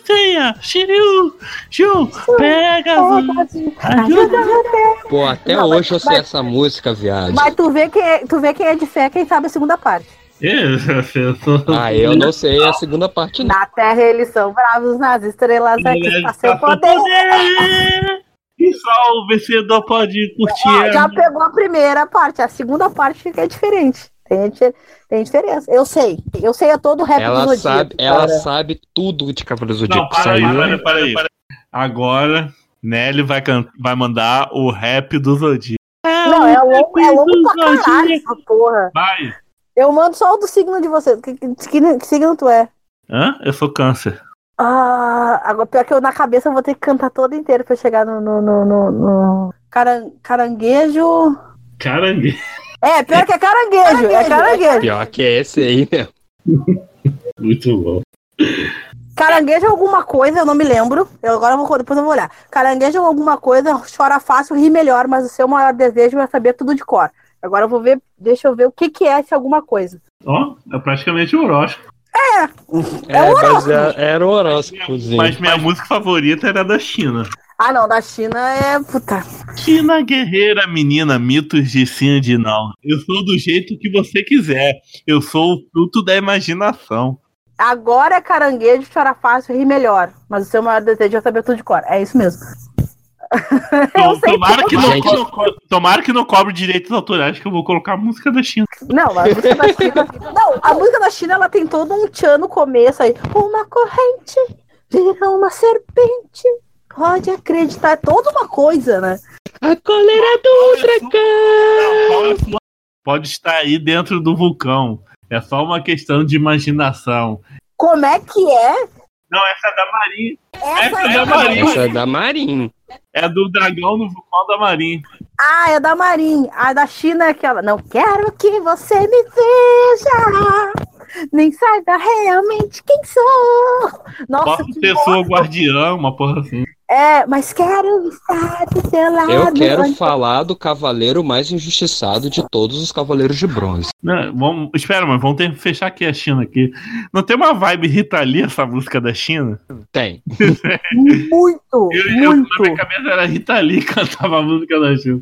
S2: Ceia, Shiryu, Ju, pega.
S1: Ajuda.
S3: Pô, até
S1: Não,
S3: hoje eu sei
S1: mas-
S3: essa música, viado.
S1: Mas tu vê, quem é, tu vê quem é de fé, quem sabe a segunda parte.
S3: Ah, eu não sei a segunda parte, não.
S1: Na Terra eles são bravos nas estrelas aqui está seu poder.
S2: E só o vencedor pode curtir. A-
S1: já pegou a primeira parte, a segunda parte que é diferente. Tem, tem diferença. Eu sei. Eu sei a todo o rap do
S3: Ela
S1: Zodíaco,
S3: sabe, ela
S1: cara.
S3: sabe tudo de Cavaleiros do
S2: Não,
S3: Zodíaco.
S2: para aí,
S3: Saiu.
S2: para, para aí. Agora, Nelly vai, vai mandar o rap do Zodíaco.
S1: Não, é louco, é louco pra
S2: Zodíaco.
S1: caralho essa porra.
S2: Vai.
S1: Eu mando só o do signo de vocês. Que, que, que- que signo tu é?
S2: Hã? Eu sou câncer.
S1: Ah, agora pior que eu na cabeça eu vou ter que cantar toda inteira pra chegar no. no, no, no, no- Caran- caranguejo.
S2: Caranguejo.
S1: É, pior que é caranguejo, é caranguejo.
S3: Pior que é esse aí, né?
S2: Muito bom.
S1: Caranguejo é alguma coisa, eu não me lembro. Eu agora vou, depois eu vou olhar. Caranguejo é alguma coisa, chora fácil, ri melhor, mas o seu maior desejo é saber tudo de cor. Agora eu vou ver, deixa eu ver o que, que é esse alguma coisa.
S2: Ó, é praticamente um horóscopo.
S3: É, mas é- era o horóscopozinho.
S2: Mas minha música favorita era da China.
S1: Ah, não, da China é. Puta.
S2: China guerreira, menina, mitos de sim e de não. Eu sou do jeito que você quiser. Eu sou o fruto da imaginação.
S1: Agora é caranguejo, chora fácil, ri melhor. Mas o seu maior desejo é saber tudo de cor. É isso mesmo. eu sei
S2: Tomara que, não,
S3: Gente.
S2: não tomara que não cobre direitos autorais, que eu vou colocar a música da China.
S1: Não, a música da China. Não, a música da China ela tem todo um tchan no começo aí. Uma corrente vira uma serpente. Pode acreditar, é toda uma coisa, né?
S3: A cólera do
S2: sua- Pode estar aí dentro do vulcão. É só uma questão de imaginação.
S1: Como é que é?
S2: Não, essa é da Marinha.
S1: Essa
S2: Essa é
S1: é
S2: da Marinha.
S3: Essa é da Marinho.
S2: É do dragão no vulcão da Marinha.
S1: Ah, é da Marin. A da China é aquela. Não quero que você me veja. Nem saiba realmente quem sou. Nossa,
S2: Posso
S1: que
S2: ser sua guardiã, uma porra assim.
S1: É, mas quero estar do seu lado.
S3: Eu quero
S1: Onde-
S3: falar do cavaleiro mais injustiçado de todos os cavaleiros de bronze.
S2: Não, vamos, espera, mas vamos ter que fechar aqui a China aqui. Não tem uma vibe Rita Lee essa música da China?
S3: Tem.
S1: Muito,
S2: Eu, eu,
S1: muito.
S2: na minha cabeça era Rita Lee que cantava a música da China.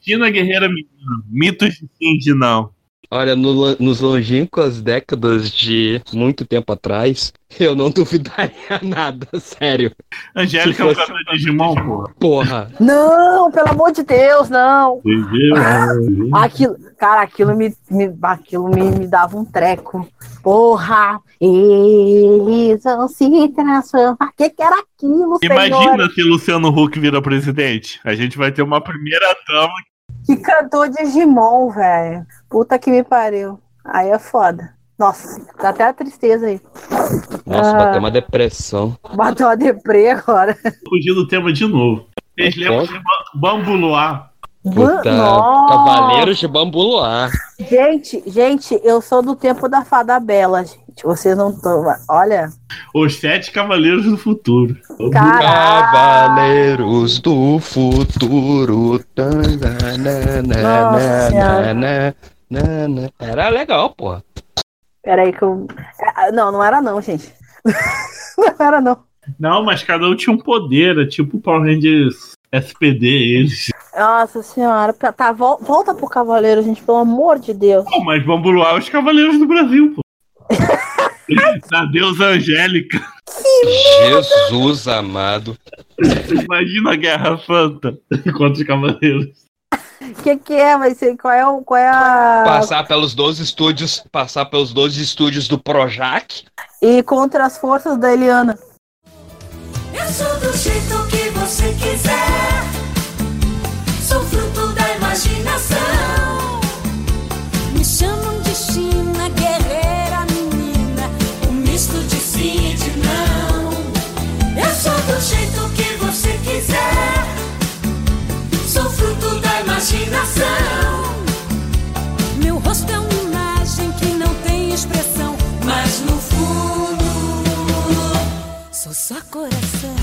S2: China Guerreira Menina. Mitos de sim de não.
S3: Olha, no- nos longínquas décadas de muito tempo atrás, eu não duvidaria nada, sério.
S2: Angélica é
S3: Se
S2: um
S3: fosse-
S2: cantor de Digimon, pô.
S3: Porra.
S1: Não, pelo amor de Deus, não. Aquilo, cara, aquilo me, me, aquilo me, me dava um treco. Porra, eles vão se transformar. O que, que era aquilo?
S2: Imagina se Luciano Huck vira presidente. A gente vai ter uma primeira dama.
S1: Que cantor Digimon, velho. Puta que me pariu. Aí é foda. Nossa, dá até a tristeza aí.
S3: Nossa,
S1: Ah.
S3: bateu uma depressão.
S1: Bateu a deprê agora.
S2: Fugir do tema de novo. Vocês lembram de Ba- Bambu Luar?
S3: Puta,
S1: Nossa.
S3: Cavaleiros de Bambu Luar.
S1: Gente, gente, eu sou do tempo da Fada Bela, gente. Vocês não estão. Olha.
S2: Os Sete Cavaleiros do Futuro.
S1: Cara-
S3: Cavaleiros do futuro.
S1: Nossa.
S3: Era legal, porra.
S1: Peraí que eu. Não, não era não, gente. não era não.
S2: Não, mas cada um tinha um poder. É tipo o Power Rangers SPD, eles.
S1: Nossa senhora. Tá, Tá, vol- volta pro Cavaleiro, gente, pelo amor de Deus.
S2: Pô, mas Luar é os Cavaleiros do Brasil, pô. da deusa Angélica.
S3: Jesus amado.
S2: Imagina a Guerra Santa contra os Cavaleiros.
S1: O que, que é? Vai ser. Qual é, o, qual é a.
S3: Passar pelos 12 estúdios, passar pelos 12 estúdios do Projac.
S1: E contra as forças da Eliana.
S5: Eu sou do jeito que você quiser. Imaginação. Meu rosto é uma imagem que não tem expressão. Mas no fundo, sou só coração.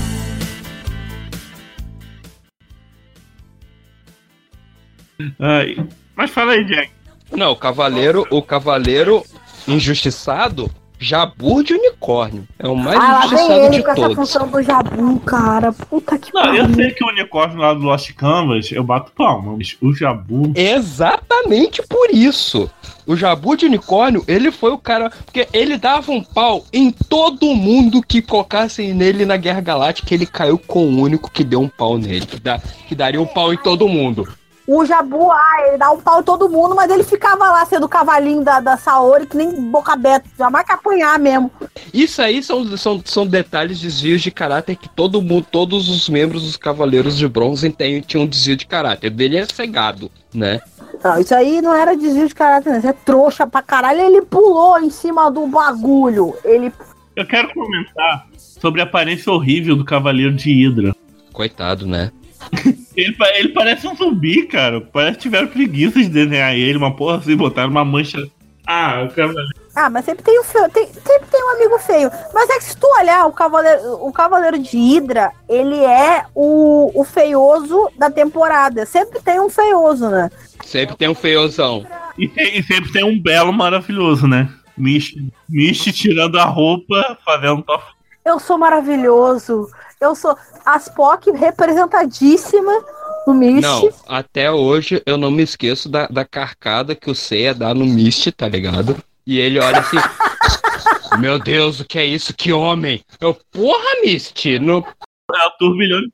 S2: Ai, mas fala aí, Jack.
S3: Não, o cavaleiro, o cavaleiro injustiçado, Jabu de unicórnio. É o mais
S1: Ah,
S3: injustiçado
S1: ele
S3: de
S1: com essa
S3: todos.
S1: função do Jabu, cara. Puta que
S2: Não, eu
S1: pariu.
S2: sei que o unicórnio lá do Lost Canvas, eu bato palma. mas O Jabu.
S3: Exatamente por isso. O Jabu de unicórnio, ele foi o cara. Porque ele dava um pau em todo mundo que colocassem nele na Guerra Galáctica. Ele caiu com o único que deu um pau nele. Que, dá, que daria um pau em todo mundo.
S1: O Jabu, ah, ele dá um pau em todo mundo, mas ele ficava lá sendo o cavalinho da, da Saori, que nem boca aberta. Jamais que apanhar mesmo.
S3: Isso aí são, são, são detalhes, desvios de caráter que todo mundo, todos os membros dos Cavaleiros de Bronze têm, tinham um desvio de caráter. Dele é cegado, né?
S1: Não, isso aí não era desvio de caráter, não. Isso é trouxa pra caralho. Ele pulou em cima do bagulho. Ele.
S2: Eu quero comentar sobre a aparência horrível do Cavaleiro de Hydra.
S3: Coitado, né?
S2: Ele, ele parece um zumbi, cara. Parece que tiveram preguiça de desenhar ele, uma porra assim, botaram uma mancha. Ah, o Cavaleiro.
S1: Ah, mas sempre tem o fe... tem... sempre tem um amigo feio. Mas é que se tu olhar, o Cavaleiro, o Cavaleiro de Hidra, ele é o, o feioso da temporada. Sempre tem um feioso, né?
S3: Sempre tem um feiozão.
S2: E, tem- e sempre tem um belo maravilhoso, né? Misty, Misty tirando a roupa, fazendo top.
S1: Eu sou maravilhoso. Eu sou as POC representadíssima no Mist.
S3: Não, até hoje eu não me esqueço da, da carcada que o Seiya dá no Mist, tá ligado? E ele olha assim. Meu Deus, o que é isso? Que homem! Eu, porra, Mist! No...
S2: É o turbilhão de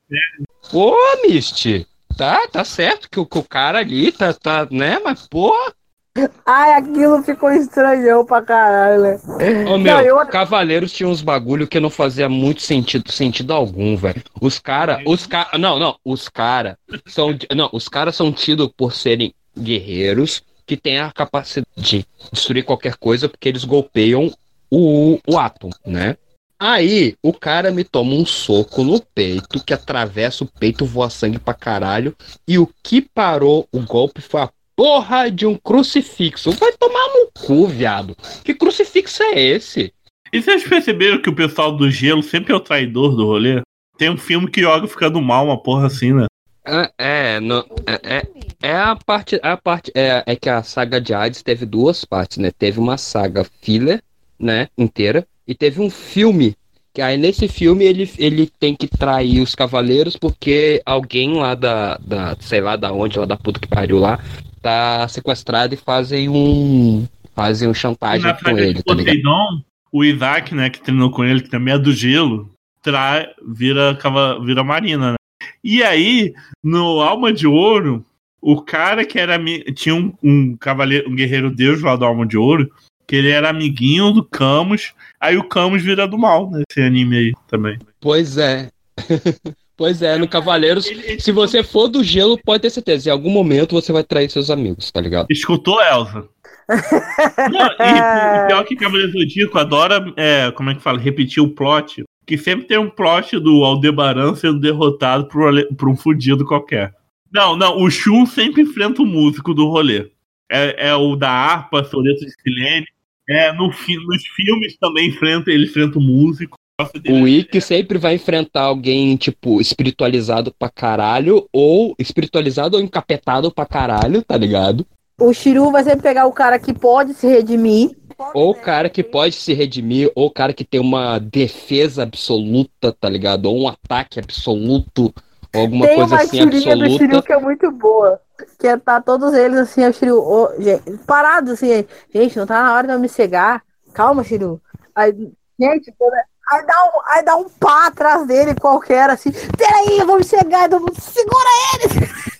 S3: Porra, Mist! Tá, tá certo que o, que o cara ali tá, tá, né? Mas, porra!
S1: Ai, aquilo ficou estranhão pra caralho, né?
S3: Ô, meu,
S1: Não, eu-
S3: Cavaleiros tinha uns bagulho que não fazia muito sentido, sentido algum, velho. Os cara, os cara, não, não, os cara são, não, os caras são tidos por serem guerreiros que têm a capacidade de destruir qualquer coisa porque eles golpeiam o, o átomo, né? Aí, o cara me toma um soco no peito, que atravessa o peito, voa sangue pra caralho, e o que parou o golpe foi a porra de um crucifixo. Vai tomar no cu, viado. Que crucifixo é esse?
S2: E vocês perceberam que o pessoal do gelo sempre é o traidor do rolê? Tem um filme que Yoga fica do mal, uma porra assim, né?
S3: É, é, não- é, é, é a parte, é a parte, é, é que a saga de Hades teve duas partes, né? Teve uma saga filler, né, inteira, e teve um filme, que aí nesse filme ele, ele tem que trair os cavaleiros porque alguém lá da, da, sei lá da onde, lá da puta que pariu lá, tá sequestrado e fazem um, fazem um chantagem
S2: Na
S3: com ele, tá?
S2: Poseidon, o Isaac, né, que treinou com ele, que também é do gelo, trai, vira, vira marina, né? E aí, no Alma de Ouro, o cara que era tinha um, um cavaleiro, um guerreiro deus lá do Alma de Ouro, que ele era amiguinho do Camus, aí o Camus vira do mal nesse anime aí também.
S3: Pois é. pois é, no Cavaleiros, se você for do gelo, pode ter certeza, em algum momento você vai trair seus amigos, tá ligado?
S2: Escutou, Elsa? Não, e, e pior que Cavaleiro Zodíaco adora, é, como é que fala, repetir o plot. Que sempre tem um plot do Aldebaran sendo derrotado por, por um fudido qualquer. Não, não, o Shun sempre enfrenta o músico do rolê. É, é o da harpa, Soleto de Silene. É, no, nos filmes também enfrenta, ele enfrenta o músico.
S3: O Ikki sempre vai enfrentar alguém, tipo, espiritualizado pra caralho, ou espiritualizado ou encapetado pra caralho, tá ligado?
S1: O Shiru vai sempre pegar o cara que pode se redimir.
S3: Ou o cara que pode se redimir, ou o cara que tem uma defesa absoluta, tá ligado? Ou um ataque absoluto, ou alguma
S1: Tem
S3: coisa
S1: uma
S3: assim
S1: tirinha do Shiryu
S3: absoluta.
S1: que é muito boa. Que é tá todos eles assim, o Shiryu, ô, gente, parado assim, gente, não tá na hora de eu me cegar. Calma, Shiryu. Aí, gente, toda- aí dá um, aí dá um pá atrás dele qualquer assim. Peraí, eu vou me cegar, todo mundo segura ele.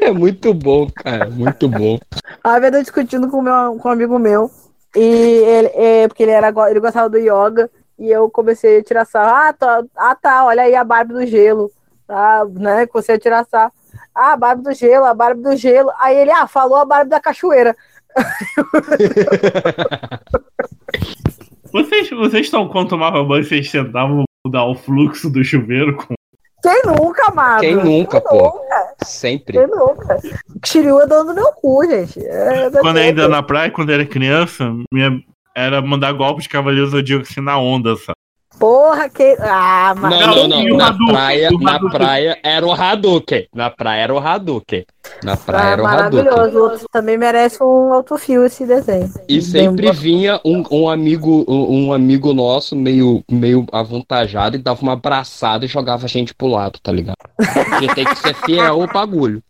S3: É muito bom, cara, muito bom.
S1: Aí eu discutindo com, meu, com um amigo meu. E ele, é, porque ele, era, ele gostava do yoga. E eu comecei a tirar sarro. Ah, tá, ah, tá, olha aí a Barbie do gelo. Ah, né? Comecei a tirar sarro. Ah, a Barbie do gelo, a Barbie do gelo. Aí ele, ah, falou a Barbie da cachoeira.
S2: Vocês, vocês estão quando tomava banho, vocês tentavam mudar o fluxo do chuveiro com.
S1: Quem nunca, mano?
S3: Quem nunca, pô? Sempre.
S1: Quem nunca? Shiryu é dono do meu cu, gente. É,
S2: Quando ainda na praia, quando era criança, minha, era mandar golpe de Cavaleiro Zodíaco assim na onda, sabe?
S1: Porra, que. Ah, mano.
S3: Não,
S2: Não,
S3: não, Na
S2: Hadouken?
S3: praia, na praia era o Hadouken. Na praia era o Hadouken. Na praia
S1: Ah,
S3: era o Hadouken.
S1: maravilhoso. Também merece um autofio esse desenho.
S3: E sempre vinha um, um amigo um, um amigo nosso meio, meio avantajado e dava uma abraçada e jogava a gente pro lado, tá ligado? Porque tem que ser fiel ao bagulho.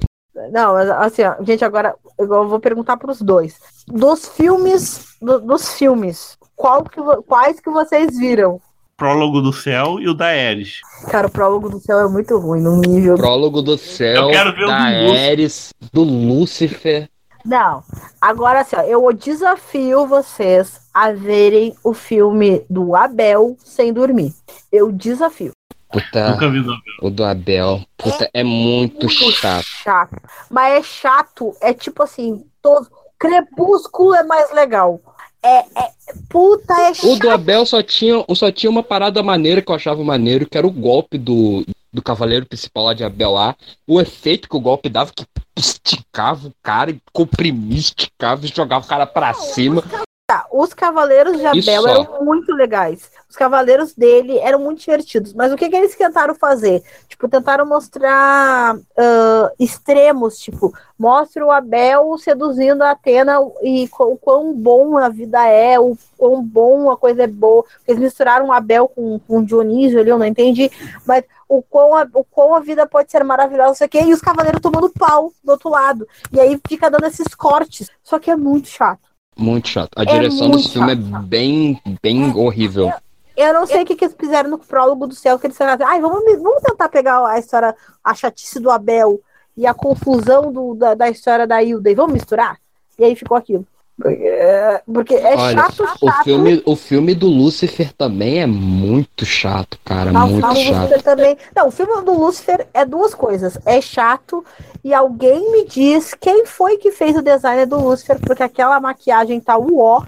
S1: Não, mas assim, ó, gente, agora eu vou perguntar pros dois. Dos filmes, do- dos filmes, qual que, quais que vocês viram?
S2: Prólogo do Céu e o da Ares.
S1: Cara, o prólogo do céu é muito ruim, no nível.
S3: Prólogo do céu,
S2: Eu quero ver o
S3: da. Ares, do Lúcifer.
S1: Não, agora assim, ó, eu desafio vocês a verem o filme do Abel sem dormir. Eu desafio.
S3: Puta,
S2: Nunca vi do
S3: o do Abel. Puta, é muito chato.
S1: chato. Mas é chato, é tipo assim, todo... Crepúsculo é mais legal. É, é puta, é
S3: O
S1: chato.
S3: do Abel só tinha, só tinha uma parada maneira que eu achava maneiro, que era o golpe do, do cavaleiro principal lá de Abel lá. O efeito que o golpe dava, que esticava o cara, e comprimia, esticava e jogava o cara pra cima.
S1: Tá, os Cavaleiros de Abel eram muito legais. Os Cavaleiros dele eram muito divertidos. Mas o que, que eles tentaram fazer? Tipo, tentaram mostrar ah, extremos, tipo, mostra o Abel seduzindo a Atena e o quão bom a vida é, o quão bom a coisa é boa. Eles misturaram o Abel com, com o Dionísio ali, eu não entendi. Mas o quão, a, o quão a vida pode ser maravilhosa, não sei o quê, e os Cavaleiros tomando pau do outro lado. E aí fica dando esses cortes. Só que é muito chato.
S3: Muito chato. A
S1: É
S3: direção desse filme é bem, bem horrível.
S1: Eu não sei o que, que eles fizeram no prólogo do céu, que eles falaram, ai, vamos, vamos tentar pegar a história, a chatice do Abel e a confusão do, da, da história da Hilda e vamos misturar? E aí ficou aquilo. Porque, porque é
S3: Olha,
S1: chato, chato.
S3: O filme, o filme do Lucifer também é muito chato, cara.
S1: Mas o
S3: muito chato.
S1: Lúcifer também. Não, o filme do Lúcifer é duas coisas. É chato e alguém me diz quem foi que fez o design do Lúcifer, porque aquela maquiagem tá uó.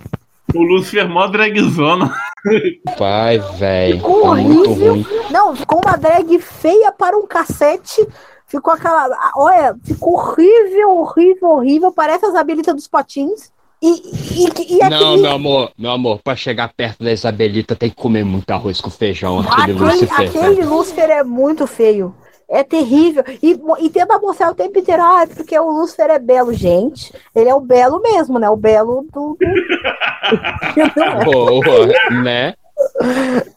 S2: O Lucifer mó dragzona.
S3: Vai, velho.
S1: Ficou
S3: Tá muito
S1: horrível.
S3: ruim.
S1: Não, ficou uma drag feia para um cacete. Ficou aquela. Olha, ficou horrível, horrível, horrível. Parece as habilitas dos patins. E, e, e
S3: Não,
S1: aquele,
S3: meu amor, meu amor, pra chegar perto da Isabelita tem que comer muito arroz com feijão, aquele,
S1: aquele,
S3: Lucifer.
S1: aquele Lúcifer é muito feio. É terrível. E, e tenta mostrar o tempo inteiro, ah, é porque o Lúcifer é belo, gente. Ele é o belo mesmo, né? O belo do.
S3: Boa, né?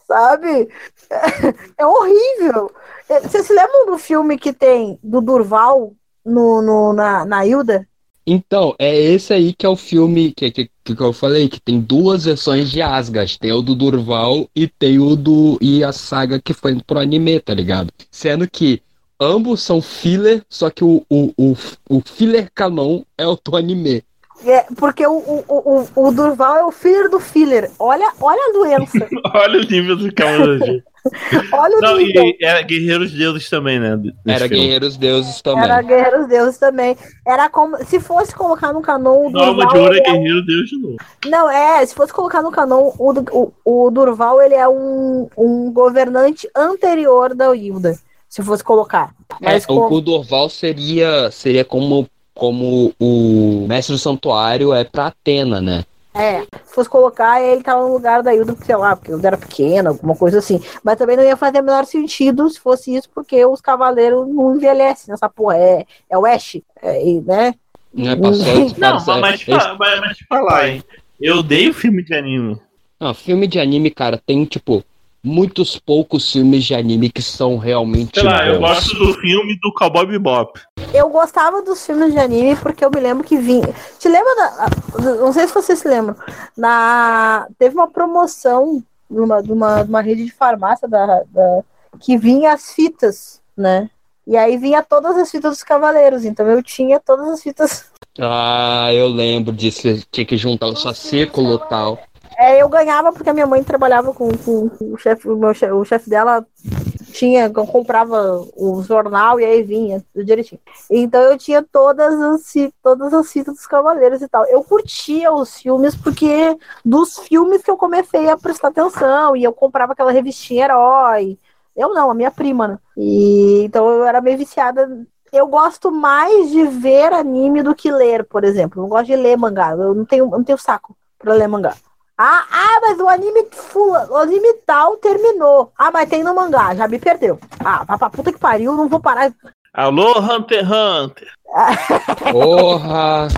S1: sabe? É horrível. É, Vocês se lembram do filme que tem do Durval no, no, na, na Hilda?
S3: Então, é esse aí que é o filme que, que, que eu falei, que tem duas versões de Asgard. Tem o do Durval e tem o do. e a saga que foi pro anime, tá ligado? Sendo que ambos são filler, só que o, o, o, o filler canon é o do anime.
S1: É, porque o, o, o, o Durval é o filler do filler. Olha, olha a doença.
S2: Olha o nível do Cavaleiro.
S1: Olha o
S2: Não,
S1: nível.
S2: e era Guerreiros Deuses também, né?
S3: Era
S2: filme.
S3: Guerreiros Deuses também.
S1: Era Guerra dos Deuses também. Era como. Se fosse colocar no canon o
S2: No Alma de
S1: Durval.
S2: Ouro é
S1: é
S2: Guerreiro Deus de novo.
S1: Não, é, se fosse colocar no canon, o, o, o Durval ele é um, um governante anterior da Hilda. Se fosse colocar.
S3: É,
S1: Mas
S3: o,
S1: como-
S3: o Dorval seria, seria como, como o mestre do santuário é pra Atena, né?
S1: É, se fosse colocar, ele tava no lugar da Hilda, sei lá, porque Hilda era pequena, alguma coisa assim. Mas também não ia fazer o menor sentido se fosse isso, porque os cavaleiros não envelhecem nessa porra. É, é o Ash, é, e, né?
S3: Não passou
S2: Não, mas, mas, mas, mas te falar, hein? Eu odeio filme de anime.
S3: Não, filme de anime, cara, tem, tipo, muitos poucos filmes de anime que são realmente
S2: Sei lá, eu
S3: bons.
S2: gosto do filme do Cowboy Bebop.
S1: Eu gostava dos filmes de anime porque eu me lembro que vinha. Te lembra da. Não sei se vocês se lembram. Na... Teve uma promoção numa, de, uma, de uma rede de farmácia da, da- que vinha as fitas, né? E aí vinha todas as fitas dos cavaleiros. Então eu tinha todas as fitas.
S3: Ah, eu lembro disso, tinha que juntar o fascículo e tal.
S1: É, eu ganhava porque a minha mãe trabalhava com, com- o chefe, o, chefe, o chefe dela tinha, comprava o jornal e aí vinha direitinho. Então eu tinha todas as, todas as fitas dos Cavaleiros e tal. Eu curtia os filmes porque dos filmes que eu comecei a prestar atenção e eu comprava aquela revistinha herói. Eu não, a minha prima, né? E então eu era meio viciada. Eu gosto mais de ver anime do que ler, por exemplo. Eu não gosto de ler mangá. Eu não tenho, eu não tenho saco pra ler mangá. Ah, ah, mas o anime fula, o anime tal terminou. Ah, mas tem no mangá, já me perdeu. Ah, vá pra puta que pariu, não vou parar.
S2: Alô, Hunter x Hunter.
S3: Porra!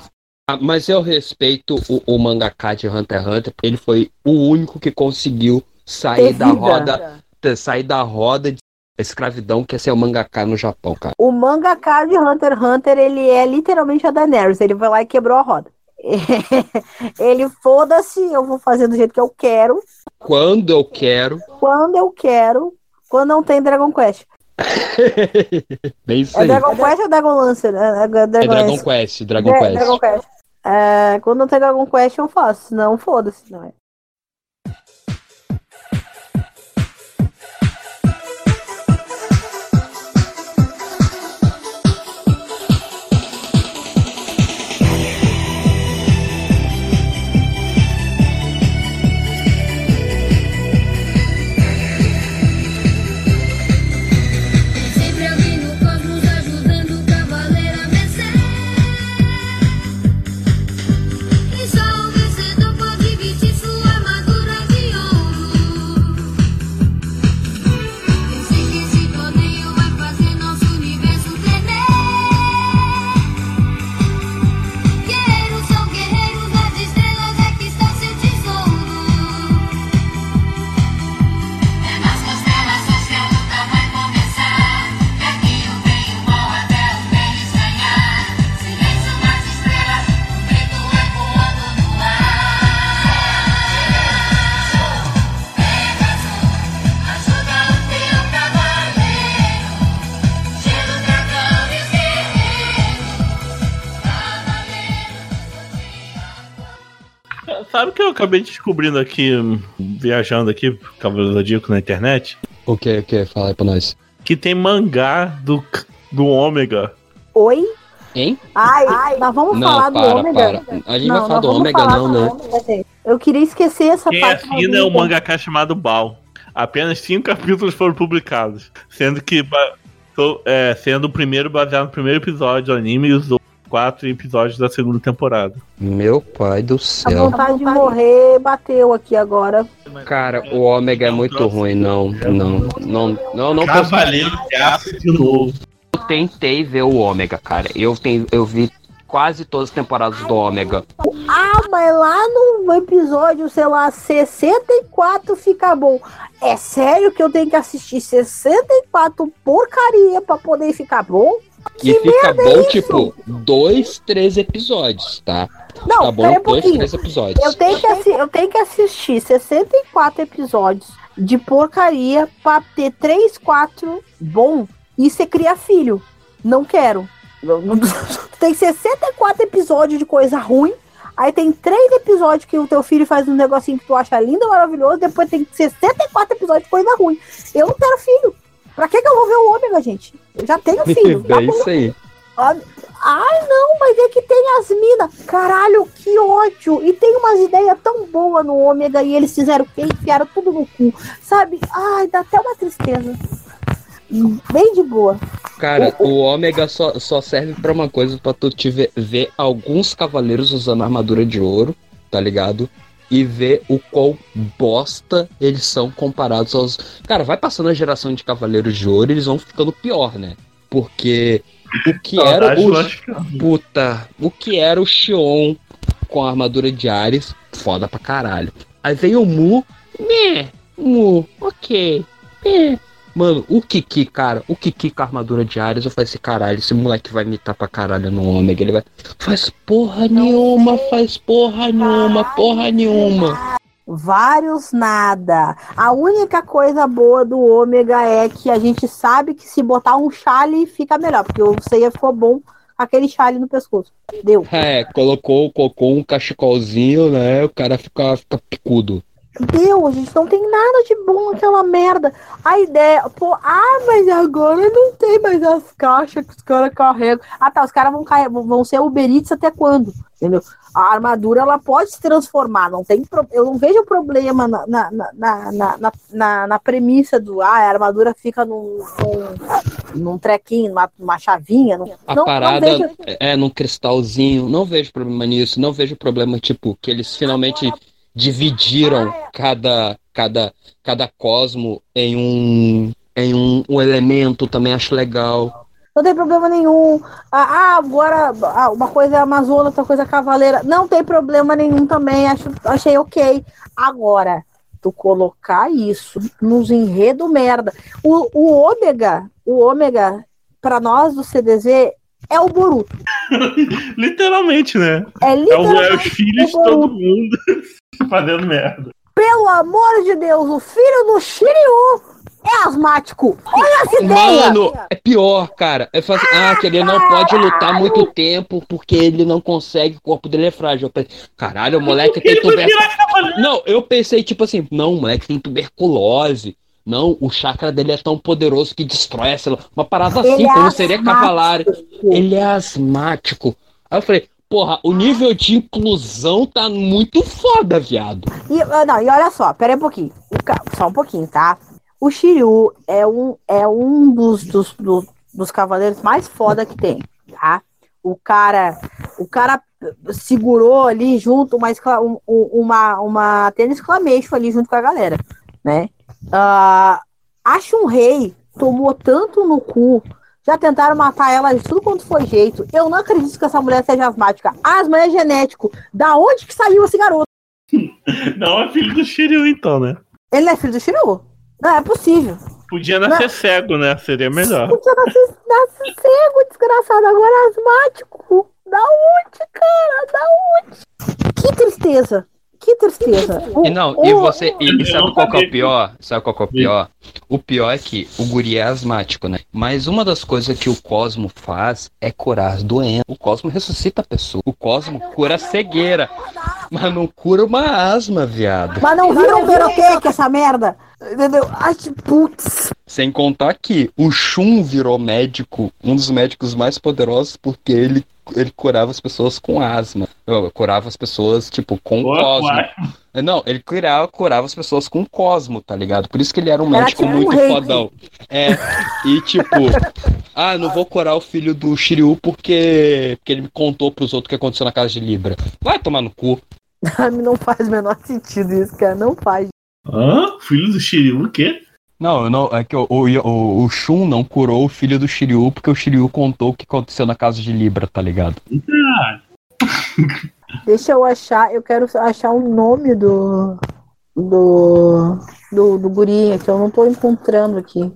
S3: Ah, Mas eu respeito o, o mangaka de Hunter x Hunter, porque ele foi o único que conseguiu sair da roda, sair da roda de escravidão que é ser o mangaka no Japão, cara.
S1: O mangaka de Hunter x Hunter, ele é literalmente a Daenerys. Ele vai lá e quebrou a roda. ele foda-se, eu vou fazer do jeito que eu quero,
S3: Quando eu quero,
S1: quando eu quero, quando não tem Dragon Quest.
S3: bem isso
S1: É
S3: aí.
S1: Dragon Quest ou Dragon Lancer? É, é
S3: É Dragon. Quest, Dragon
S1: É,
S3: Quest.
S1: Dragon Quest. É, quando não tem Dragon Quest, eu faço. Senão, foda-se. Não é.
S2: Acabei descobrindo aqui, viajando aqui, Cavaleiro do Zodíaco na internet?
S3: O que, o que? Fala aí pra nós.
S2: Que tem mangá do, do Ômega.
S1: Oi?
S3: Hein?
S1: Ai, nós vamos
S3: Não,
S1: falar do
S3: para,
S1: ômega.
S3: para. A gente
S1: Não,
S3: vai falar do ômega,
S1: falar
S3: não,
S1: do
S3: né?
S1: ômega. Eu queria esquecer essa
S2: Quem
S1: parte.
S2: assina é o
S1: maldita.
S2: mangaká chamado Bal. Apenas cinco capítulos foram publicados, sendo que so- é, sendo o primeiro baseado no primeiro episódio do anime e os outros quatro episódios da segunda temporada.
S3: Meu pai do
S1: A
S3: céu.
S1: vontade de morrer bateu aqui agora.
S3: Cara, o ômega é muito ruim, não. Não, não, não, não.
S2: Cavaleiro de Aço de novo.
S3: Eu tentei ver o ômega, cara. Eu, tenho, eu vi quase todas as temporadas do ômega.
S1: Ah, mas lá no episódio, sei lá, 64 fica bom. É sério que eu tenho que assistir 64 porcaria pra poder ficar bom?
S3: E
S1: Que
S3: fica
S1: merda
S3: bom,
S1: é isso?
S3: tipo, dois, três episódios, tá?
S1: Não,
S3: tá bom,
S1: um
S3: dois,
S1: pouquinho.
S3: três episódios.
S1: Eu tenho, que eu tenho que assistir 64 episódios de porcaria pra ter 3, 4 bom e você cria filho. Não quero. Tem 64 episódios de coisa ruim. Aí tem três episódios que o teu filho faz um negocinho que tu acha lindo, maravilhoso. Depois tem 64 episódios de coisa ruim. Eu não quero filho. Pra que, que eu vou ver o ômega, gente? Eu já tenho filho. tá
S3: é isso aí.
S1: Ai, não, mas é que tem as minas. Caralho, que ódio. E tem umas ideias tão boas no ômega e eles fizeram o quê? Enfiaram tudo no cu. Sabe? Ai, dá até uma tristeza. Bem de boa.
S3: Cara, o ômega só, só serve pra uma coisa, pra tu te ver, ver alguns cavaleiros usando armadura de ouro, tá ligado? E ver o quão bosta eles são comparados aos. Cara, vai passando a geração de cavaleiros de ouro, eles vão ficando pior, né? Porque o que era o.
S2: Ashkan.
S3: Puta, o que era o Xion com a armadura de Ares, foda pra caralho. Aí veio o Mu, né, Mu, ok, é. Mano, o Kiki, cara, o Kiki com a armadura de Ares, eu falei assim, caralho, esse moleque vai imitar pra caralho no Ômega, ele vai... Faz porra nenhuma, faz porra nenhuma, porra nenhuma.
S1: Vários nada. A única coisa boa do ômega é que a gente sabe que se botar um chale fica melhor, porque o Seiya ficou bom aquele chale no pescoço. Deu.
S3: É, colocou, colocou um cachecolzinho, né, o cara fica, fica picudo.
S1: Deus, gente, não tem nada de bom naquela merda. A ideia, pô, ah, mas agora não tem mais as caixas que os caras carregam. Ah, tá, os caras vão, carre- vão ser Uber Eats até quando? Entendeu? A armadura, ela pode se transformar, não tem pro- eu não vejo problema na, na, na, na, na, na- premissa do, ah, a armadura fica num, num, num trequinho, numa, numa chavinha. Não,
S3: A
S1: não- não
S3: parada
S1: vejo-
S3: é num cristalzinho, não vejo problema nisso, não vejo problema, tipo, que eles finalmente dividiram cada, cada, cada cosmo em um, em um, um elemento, também acho legal.
S1: Não tem problema nenhum. Ah, ah, agora ah, uma coisa é Amazônia, outra coisa é Cavaleira. Não tem problema nenhum também. Acho, achei ok. Agora, tu colocar isso nos enredo merda. O, o ômega, o ômega, pra nós do CDZ, é o Boruto.
S2: Literalmente, né?
S1: É
S2: É, o,
S1: literalmente.
S2: é os filhos de
S1: o
S2: todo mundo fazendo merda.
S1: Pelo amor de Deus, o filho do Shiryu é asmático. Olha essa ideia.
S3: Mano, é pior, cara. É fácil, ah, que ele não pode lutar muito tempo porque ele não consegue, o corpo dele é frágil. Eu pensei, Caralho, o moleque tem tuberculose. Não, eu pensei, tipo assim, não, o moleque tem tuberculose. Não, o chakra dele é tão poderoso que destrói a célula. Uma parada
S1: Ele
S3: assim,
S1: é
S3: como seria cavalar. Ele é asmático. Aí eu falei, porra, o nível de inclusão tá muito foda, viado.
S1: E, ah, não, e olha só, pera um pouquinho. Só um pouquinho, tá? O Shiryu é um, é um dos, dos, dos, dos cavaleiros mais foda que tem, tá? O cara, o cara segurou ali junto uma, um- um- uma, uma tênis exclamation ali junto com a galera, né? Ah, acho um rei tomou tanto no cu. Já tentaram matar ela de tudo quanto foi jeito. Eu não acredito que essa mulher seja asmática. Asma é genético. Da onde que saiu esse garoto?
S2: Não é filho do Shiryu, então, né?
S1: Ele não é filho do Shiryu? Não, é possível.
S2: Podia nascer cego, né? Seria melhor.
S1: Podia nascer, nascer cego, desgraçado. Agora é asmático. Da onde, cara? Da onde? Que tristeza. Que tristeza. O-
S3: E não, e
S1: o-
S3: você. E, e sabe qual que é o pior? Sabe qual que é o pior? O pior é que o guri é asmático, né? Mas uma das coisas que o Cosmo faz é curar as doenças. O Cosmo ressuscita a pessoa. O Cosmo cura a cegueira. Mas não cura uma asma, viado.
S1: Mas não vira um peroqueque essa merda. Entendeu? Ai, que putz.
S3: Sem contar que o Shun virou médico, um dos médicos mais poderosos, porque ele, ele curava as pessoas com asma. Eu, curava as pessoas, tipo, com
S2: Pô,
S3: cosmo.
S2: uai.
S3: Não, ele curava, curava as pessoas com cosmo, tá ligado? Por isso que ele era um
S1: Era
S3: médico
S1: um
S3: muito
S1: reiki.
S3: fodão. É, e tipo, ah, não vou curar o filho do Shiryu porque, porque ele me contou pros outros o que aconteceu na casa de Libra. Vai tomar no cu.
S1: Não faz o menor sentido isso, cara. Não faz.
S2: Hã? Filho do Shiryu, o quê?
S3: Não, não, é que o, o, o, o Shun não curou o filho do Shiryu porque o Shiryu contou o que aconteceu na casa de Libra, tá ligado?
S1: Deixa eu achar. Eu quero achar o nome do. Do. Do, do gurinha, que eu não tô encontrando aqui.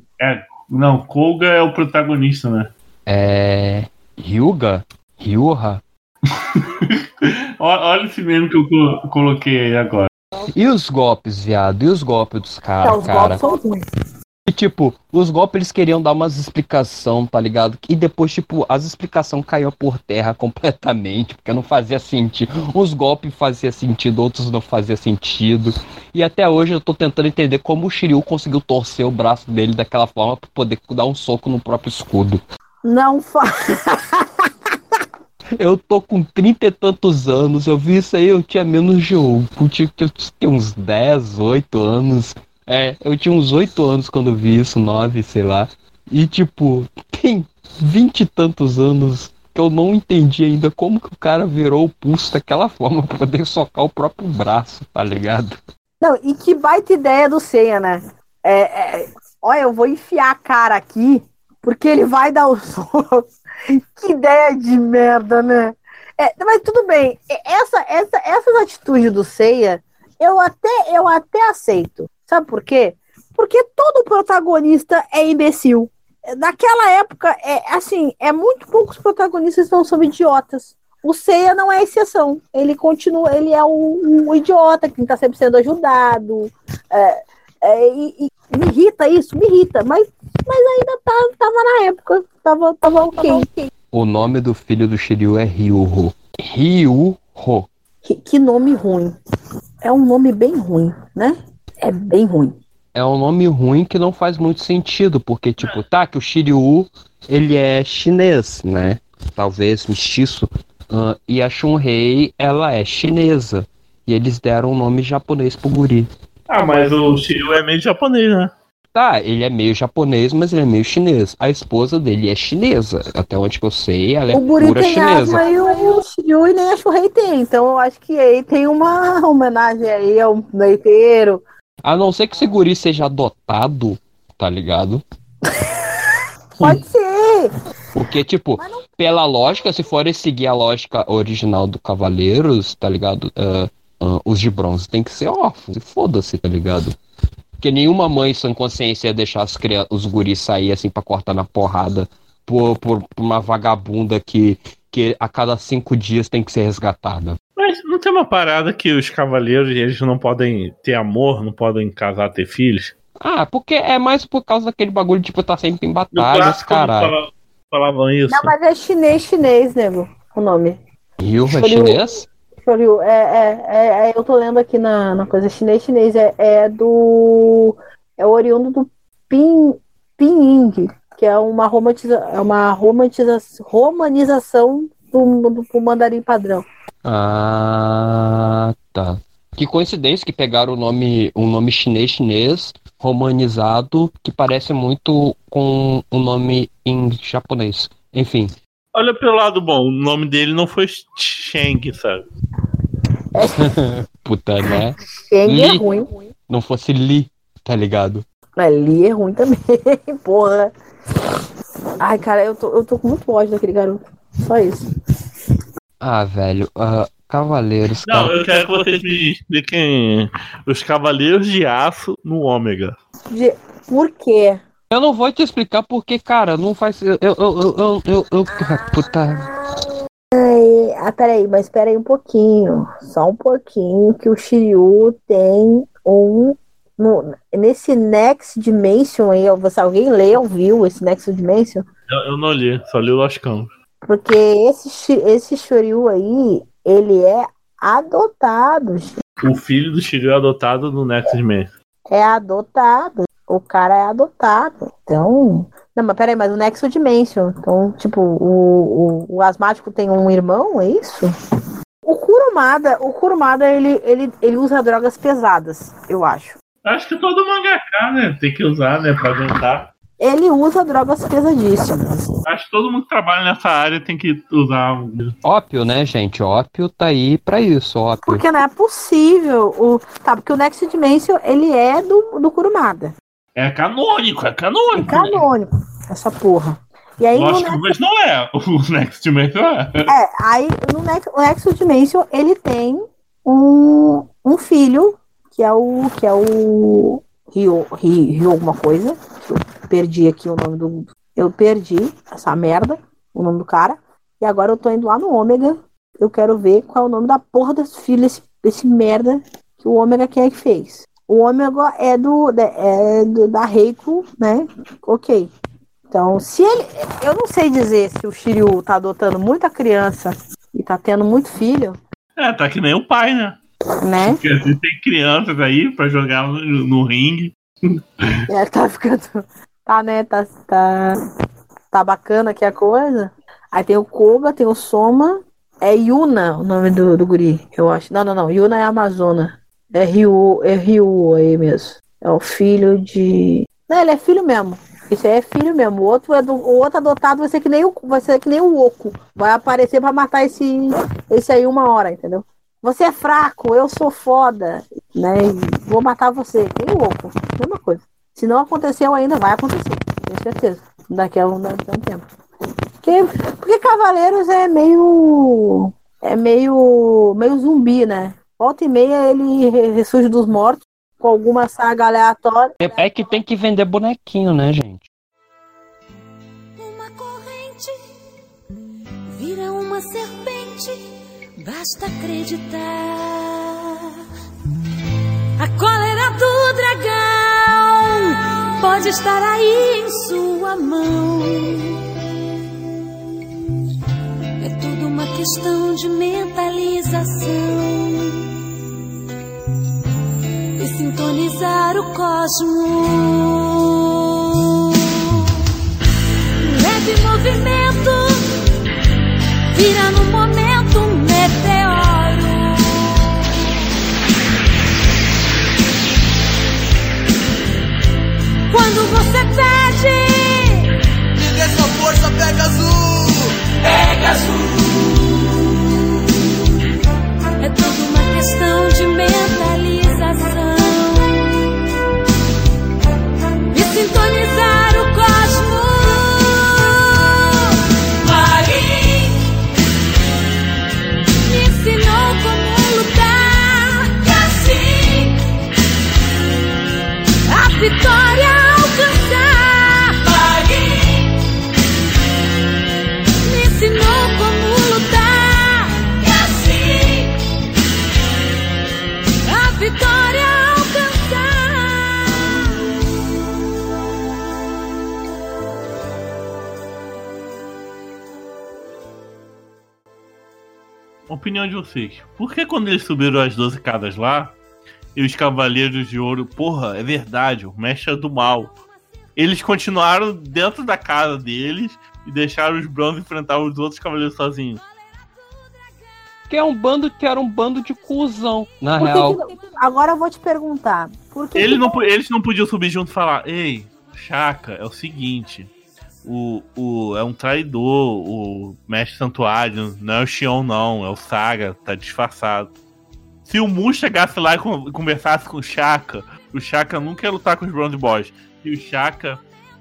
S2: Não, Koga é o protagonista, né?
S3: É. Ryuga? Ryuha?
S2: Olha esse meme que eu co- coloquei aí agora.
S3: E os golpes, viado? E os golpes dos caras,
S1: os
S3: cara?
S1: golpes são ruins.
S3: E, tipo, os golpes eles queriam dar umas explicação, tá ligado? E depois, tipo, as explicações caiu por terra completamente, porque não fazia sentido. Uns golpes faziam sentido, outros não fazia sentido. E até hoje eu tô tentando entender como o Shiryu conseguiu torcer o braço dele daquela forma pra poder dar um soco no próprio escudo.
S1: Não faz.
S3: Eu tô com trinta e tantos anos, eu vi isso aí, eu tinha menos de um. Eu tinha, eu tinha uns 10, 8 anos. É, eu tinha uns 8 anos quando vi isso, 9, sei lá. E tipo, tem vinte e tantos anos que eu não entendi ainda como que o cara virou o pulso daquela forma pra poder socar o próprio braço, tá ligado?
S1: Não, e que baita ideia do Seiya, né? É, é, olha, eu vou enfiar a cara aqui, porque ele vai dar o soco. que ideia de merda, né? É, mas tudo bem. Essa, essa, essas atitudes do Seiya, eu até, eu até aceito. Sabe por quê? Porque todo protagonista é imbecil. Naquela época, é assim, é muito poucos protagonistas não são idiotas. O Seiya não é exceção. Ele continua, ele é um idiota que está sempre sendo ajudado. É, é, e, e me irrita isso, me irrita, mas, mas ainda tá, tava na época, tava, tava ok.
S3: O nome do filho do Shiryu é Ryuho. Ryuho.
S1: Que, que nome ruim. É um nome bem ruim, né? É bem ruim.
S3: é um nome ruim que não faz muito sentido, porque, tipo, tá, que o Shiryu, ele é chinês, né? Talvez mestiço. ah, e a Shunrei, ela é chinesa. E eles deram um nome japonês pro guri.
S2: Ah, mas o Shiryu é meio japonês, né?
S3: Tá, ele é meio japonês, mas ele é meio chinês. A esposa dele é chinesa. Até onde que eu sei, ela é
S1: o
S3: pura
S1: tem
S3: chinesa.
S1: asma e o, o Shiryu e nem a Shurei tem. Então eu acho que aí tem uma homenagem aí ao leiteiro.
S3: A não ser que esse guri seja adotado, tá ligado?
S1: Pode ser.
S3: Porque, tipo, pela lógica, se forem seguir a lógica original do Cavaleiros, tá ligado? Ah, ah, os de bronze tem que ser órfãos. e Foda-se, tá ligado? Porque nenhuma mãe sem consciência ia deixar as os guris sair assim pra cortar na porrada por, por, por uma vagabunda que, que a cada cinco dias tem que ser resgatada.
S2: Mas não tem uma parada que os cavaleiros eles não podem ter amor, não podem casar, ter filhos?
S3: Ah, porque é mais por causa daquele bagulho, tipo, tá sempre em batalhas, caralho.
S2: fala- falavam isso.
S1: Não, mas é chinês, chinês, nego. O nome.
S3: Rio é chinês?
S1: Shoryu, é, é, é, é, eu tô lendo aqui na, na coisa chinês, chinês, é, é do. É oriundo do Pin, Pinying, que é uma, romantiza, é uma romantiza, romanização do, do, do mandarim padrão.
S3: Ah, tá. Que coincidência que pegaram o nome, um nome chinês chinês romanizado que parece muito com um nome em japonês. Enfim,
S2: Olha pelo lado bom, o nome dele não foi Sheng, sabe?
S3: puta, né?
S1: Sheng é ruim.
S3: Não fosse Li, tá ligado?
S1: Mas Li é ruim também, porra. Ai, cara, eu tô, eu tô com muito ódio daquele garoto. Só isso.
S3: Ah, velho, ah, Cavaleiros,
S2: Não,
S3: cara.
S2: eu quero que vocês me expliquem os Cavaleiros de Aço no Ômega.
S1: De- Por quê?
S3: Eu não vou te explicar porque, cara, não faz. Eu, eu, eu, eu, eu, eu- puta.
S1: Ai, ah, peraí, mas peraí um pouquinho. Só um pouquinho que o Shiryu tem um. no- nesse Next Dimension aí, você, alguém leu, viu esse Next Dimension?
S2: Eu, eu não li, só li o Lost Canvas.
S1: Porque esse, esse Shiryu aí, ele é adotado.
S2: O filho do Shiryu é adotado no Nexus Man.
S1: É adotado. O cara é adotado. Então. Não, mas peraí, mas o Nexo Dimension. Então, tipo, o, o, o asmático tem um irmão, é isso? O Kurumada, o Kurumada, ele, ele, ele usa drogas pesadas, eu acho.
S2: Acho que todo mangaka, né? Tem que usar, né? Pra aguentar.
S1: Ele usa drogas pesadíssimas.
S2: Acho que todo mundo que trabalha nessa área tem que usar.
S3: Ópio, né, gente? Ópio tá aí pra isso, ópio.
S1: Porque não é possível. O, tá, porque o Nexo Dimension, ele é do, do Kurumada.
S2: É canônico, é
S1: É
S2: canônico.
S1: canônico, essa porra. E aí,
S2: Lógico,
S1: Nex-
S2: mas não é. O Next Dimension é.
S1: é, aí no Nex, o Nexo Dimension, ele tem um, um filho, que é o que é o Rio, Rio, Rio alguma coisa. Eu perdi aqui o nome do. Eu perdi essa merda, o nome do cara. E agora eu tô indo lá no Ômega. Eu quero ver qual é o nome da porra desse filho, desse, desse merda que o Ômega quem é que fez. O Ômega é do, da- é do da Reiko, né? Ok. Então, se ele. Eu não sei dizer se o Shiryu tá adotando muita criança e tá tendo muito filho,
S2: É, tá que nem o pai, né?
S1: né?
S2: Porque assim, tem crianças aí pra jogar no, no ringue.
S1: É, tá ficando. Tá, né? Tá, tá, tá bacana aqui a coisa. Aí tem o Koga, tem o Soma. É Yuna o nome do, do guri, eu acho. Não, não, não. Yuna é Amazona. É Ryu, é Ryu aí mesmo. É o filho de. Não, ele é filho mesmo. Isso aí é filho mesmo. O outro, é do, o outro adotado vai ser que nem o, vai ser que nem o Oco. Vai aparecer pra matar esse, esse aí uma hora, entendeu? Você é fraco, eu sou foda, né? Vou matar você. Tem o Oco. Mesma coisa. Se não aconteceu ainda, vai acontecer. Tenho certeza. Daqui a um, daqui a um tempo. Porque, porque Cavaleiros é meio. É meio. meio zumbi, né? Volta e meia ele re- ressurge dos mortos com alguma saga aleatória.
S3: É que tem que vender bonequinho, né, gente?
S5: Uma corrente vira uma serpente, basta acreditar. A cólera do dragão pode estar aí em sua mão. É tudo uma questão de mentalização sintonizar o cosmos. Leve movimento vira no momento um meteoro. Quando você pede,
S6: Me dê sua força, Pegasus!
S5: é toda uma questão de
S2: Opinião de vocês. Por que quando eles subiram as 12 casas lá, e os Cavaleiros de Ouro, porra, é verdade, o mestre é do mal. Eles continuaram dentro da casa deles e deixaram os Bronze enfrentar os outros Cavaleiros sozinhos.
S3: Que é um bando que era um bando de cuzão, na
S1: Por que
S3: real.
S1: que não- Agora eu vou te perguntar. Por que
S2: Eles
S1: que
S2: não, eles não podiam subir junto e falar: Ei, Chaka, é o seguinte. O, o, é um traidor, o mestre santuário, não é o Xion, não, é o Saga, tá disfarçado. Se o Mu chegasse lá e con- conversasse com o Chaka, o Chaka nunca ia lutar com os Bronze Boys. E o Chaka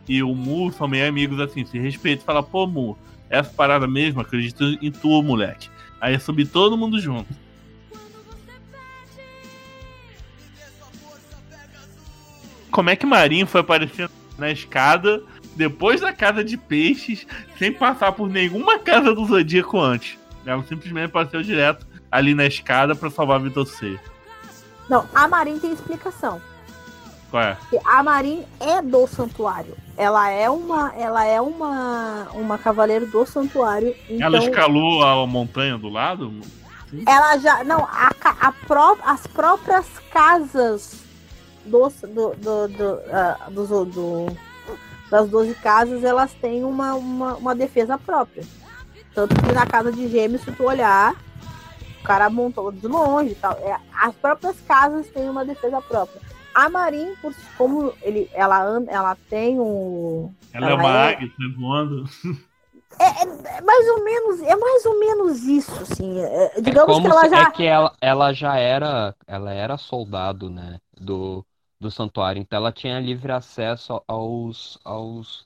S2: e o Mu são meio amigos assim, se respeitam e fala, pô, Mu, essa parada mesmo, acredito em tu, moleque. Aí ia subir todo mundo junto. Como é que Marinho foi aparecendo na escada depois da casa de peixes, sem passar por nenhuma casa do Zodíaco antes? Ela simplesmente apareceu direto ali na escada pra salvar Vitor C.
S1: Não, a Marin tem explicação.
S2: Qual é?
S1: A Marin é do santuário. Ela é uma, ela é uma, uma cavaleiro do santuário. Então,
S2: Ela escalou a montanha do lado?
S1: ela já. Não, a, a pró- as próprias casas dos, do, do, do, ah, dos- do- das 12 casas, elas têm uma, uma, uma defesa própria. Tanto que na casa de gêmeos, se tu olhar, o cara montou de longe e tal. É, as próprias casas têm uma defesa própria. A Marin, por, como ele, ela, anda- ela tem um.
S2: Ela é
S1: Ela
S2: uma
S1: é-
S2: águia, sai voando.
S1: É mais ou menos, é mais ou menos isso, assim. é,
S3: É
S1: digamos
S3: como
S1: que ela
S3: se-
S1: já.
S3: é que ela, ela já era, ela era soldado, né, do, do santuário, então ela tinha livre acesso aos, aos,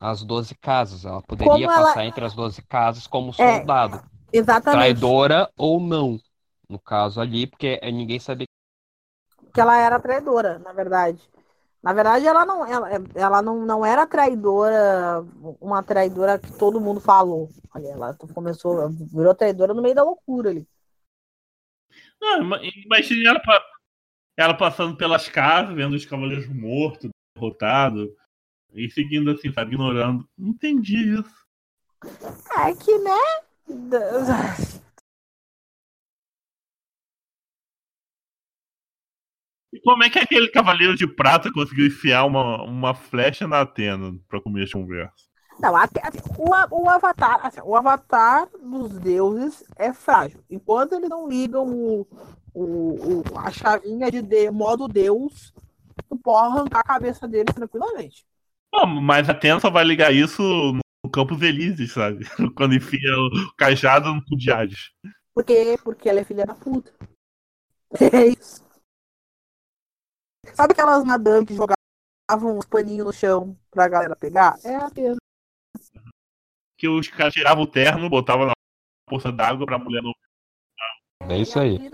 S3: às 12 casas, ela poderia
S1: ela-
S3: passar entre as 12 casas como
S1: É,
S3: soldado,
S1: Exatamente.
S3: traidora ou não, no caso ali, porque eh, ninguém sabia
S1: que ela era traidora, na verdade. Na verdade, ela não, ela, ela não, não era traidora, uma traidora que todo mundo falou. Ali, ela começou, virou traidora no meio da loucura ali.
S2: Não, ima- imagine ela, ela passando pelas casas, vendo os cavaleiros mortos, derrotados, e seguindo assim, sabe, ignorando. Não entendi isso.
S1: É que, né?
S2: E como é que aquele cavaleiro de prata conseguiu enfiar uma, uma flecha na Atena pra começo de conversa?
S1: Não, assim, o, a- o avatar, assim, o avatar dos deuses é frágil. Enquanto eles não ligam o, o, o- a chavinha de, de modo Deus, tu pode arrancar a cabeça deles tranquilamente.
S2: Não, mas a Atena só vai ligar isso no Campos Elíseos, sabe? Quando enfia o cajado no Hades.
S1: Por quê? Porque ela é filha da puta. É isso. Sabe aquelas madame que jogavam os paninhos no chão pra galera pegar? É a Atena.
S2: Que os caras tiravam o terno, botavam na poça d'água pra mulher não.
S3: É isso aí.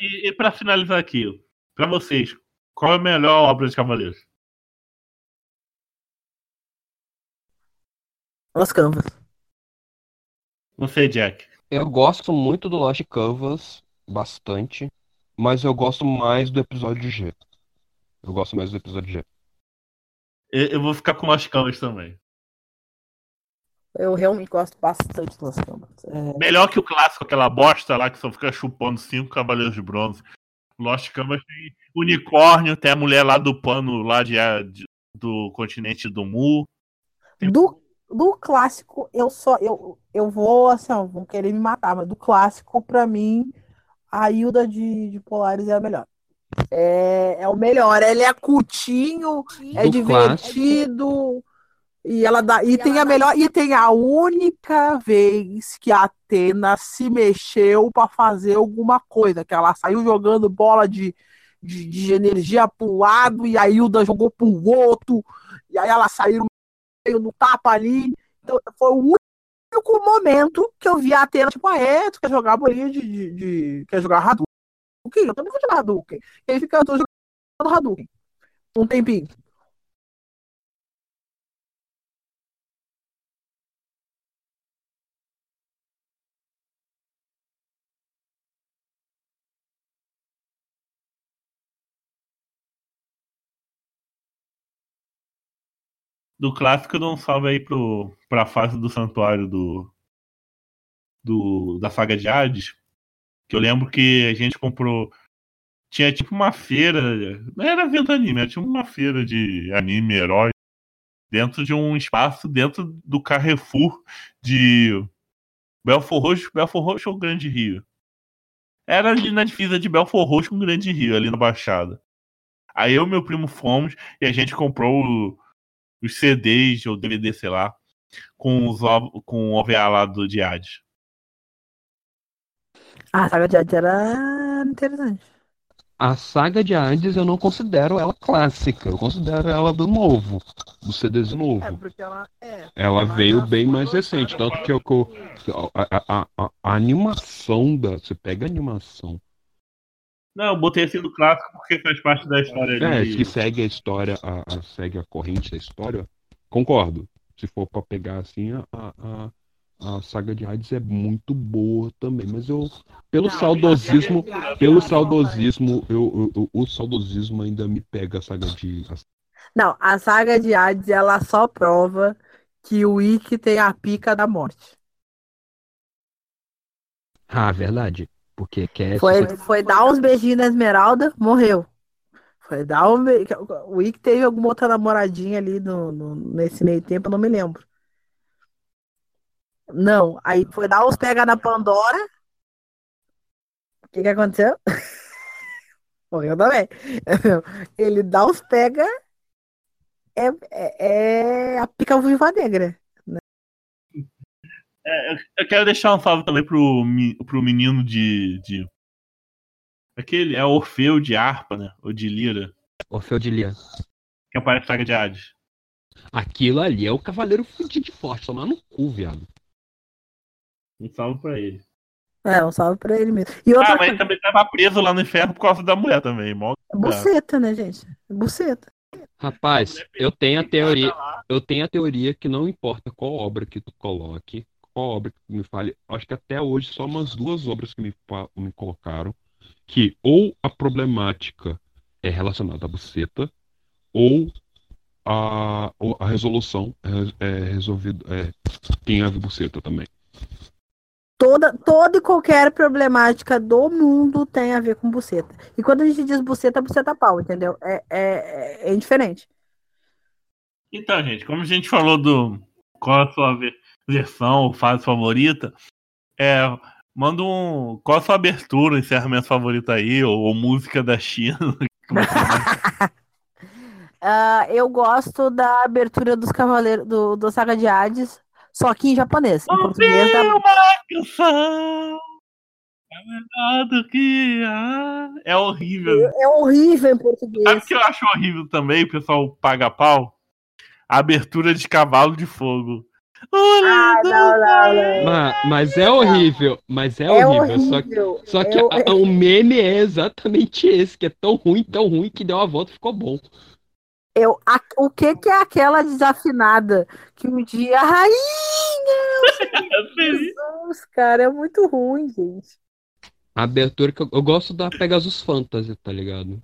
S2: E, e pra finalizar aqui, pra vocês, qual é a melhor obra de Cavaleiros?
S1: Os canvas.
S2: Não sei, Jack.
S3: Eu gosto muito do Lost Canvas, bastante, mas eu gosto mais do episódio G. Eu gosto mais do episódio G.
S2: Eu, eu vou ficar com Lost Canvas também.
S1: Eu realmente gosto bastante dos canvas. É,
S2: Melhor que o clássico, aquela bosta lá que só fica chupando cinco Cavaleiros de Bronze. Lost Canvas tem unicórnio, tem a mulher lá do pano lá de, de- do continente do Mu.
S1: do, do clássico, eu só. Eu, eu vou, assim, ó, vão querer me matar, mas do clássico, pra mim, a Hilda de, de Polaris é a melhor. É, é o melhor. Ele é curtinho, é
S3: Do
S1: divertido. E ela dá. E tem a melhor. E tem a única vez que a Atena se mexeu pra fazer alguma coisa. Que ela saiu jogando bola de, de, de energia para um lado e a Hilda jogou pro outro. E aí ela saiu meio no tapa ali. Então, foi o único momento que eu vi a Atena, tipo, ah, é, tu quer jogar bolinha de, de, de- Quer jogar Hadouken? Eu também vou jogar Hadouken. E aí fica, jogando Hadouken. Um tempinho.
S2: Do clássico, dá um salve aí pro, pra fase do santuário do, do da saga de Hades. Que eu lembro que a gente comprou. Tinha tipo uma feira. Não era evento anime, era tipo uma feira de anime, herói. Dentro de um espaço, dentro do Carrefour de Belfor Roxo, Belfor Roxo ou Grande Rio? Era ali na divisa de Belfor Roxo com Grande Rio, ali na Baixada. Aí eu e meu primo fomos e a gente comprou os CDs ou DVD, sei lá, com, os, com o OVA lá do de Hades.
S1: Ah, a saga de Hades era interessante.
S3: A saga de Hades eu não considero ela clássica, eu considero ela do novo, do CDs novo.
S1: É, porque ela é.
S3: Ela
S1: ela
S3: veio bem mais recente, tanto que eu, a- a- a- a animação da. Você pega a animação.
S2: Não, eu botei assim do clássico porque faz parte da história
S3: É,
S2: de...
S3: que segue a história, a, a- segue a corrente da história. Concordo.
S7: se for pra pegar assim, a, a, a saga de Hades é muito boa também. Mas eu, pelo saudosismo, pelo saudosismo, eu, eu- eu- o saudosismo ainda me pega a saga de.
S1: Não, a saga de Hades, ela só prova que o Ikki tem a pica da morte.
S3: Ah, verdade. Porque.
S1: Foi, foi dar uns beijinhos na Esmeralda, morreu. Foi dar um be... O Ikki teve alguma outra namoradinha ali no, no- nesse meio tempo, eu não me lembro. Não, aí foi dar uns pega na Pandora. O que que aconteceu? Morreu também. Ele dá uns pega. É, é, é a pica viva negra.
S2: É, eu- eu quero deixar um salve também pro, pro menino de, de. Aquele é Orfeu de harpa, né? Ou de lira.
S3: Orfeu de Lia.
S2: Que aparece na saga de Hades.
S3: Aquilo ali é o cavaleiro fudido de forte, tomar no cu, viado.
S2: Um salve pra ele.
S1: É, um salve pra ele mesmo. E outra
S2: Ah, mas
S1: coisa,
S2: ele também tava preso lá no inferno por causa da mulher também. Mó...
S1: buceta, né, gente? Buceta.
S3: Rapaz, eu tenho a teoria, eu tenho a teoria que não importa qual obra que tu coloque, qual obra que me fale, acho que até hoje só umas duas obras que me, me colocaram, que ou a problemática é relacionada à buceta, ou a, ou a resolução é, é resolvida, é, tem a buceta também.
S1: Toda, toda e qualquer problemática do mundo tem a ver com buceta. E quando a gente diz buceta, é buceta pau, entendeu? É, é, é indiferente.
S2: Então, gente, como a gente falou do qual a sua versão ou fase favorita, é, manda um. Qual a sua abertura, encerramento favorito aí, ou, ou música da China?
S1: Ah, eu gosto da abertura dos Cavaleiros do, do Saga de Hades, só que em japonês. Em português dá-
S2: uma. É que. É horrível.
S1: é horrível em português.
S2: Sabe o que eu acho horrível também, o pessoal paga pau? A abertura de cavalo de fogo.
S1: Ah, não, não, não.
S3: Ma- Mas, é horrível, mas é,
S1: É
S3: horrível. Só que,
S1: horrível.
S3: só que
S1: É
S3: a- a- o meme é exatamente esse, que é tão ruim, tão ruim que deu a volta e ficou bom.
S1: Eu, a- o que que é aquela desafinada que um dia a rainha, Jesus, cara, é muito ruim, gente.
S3: A abertura que eu, eu gosto da Pegasus Fantasy, tá ligado?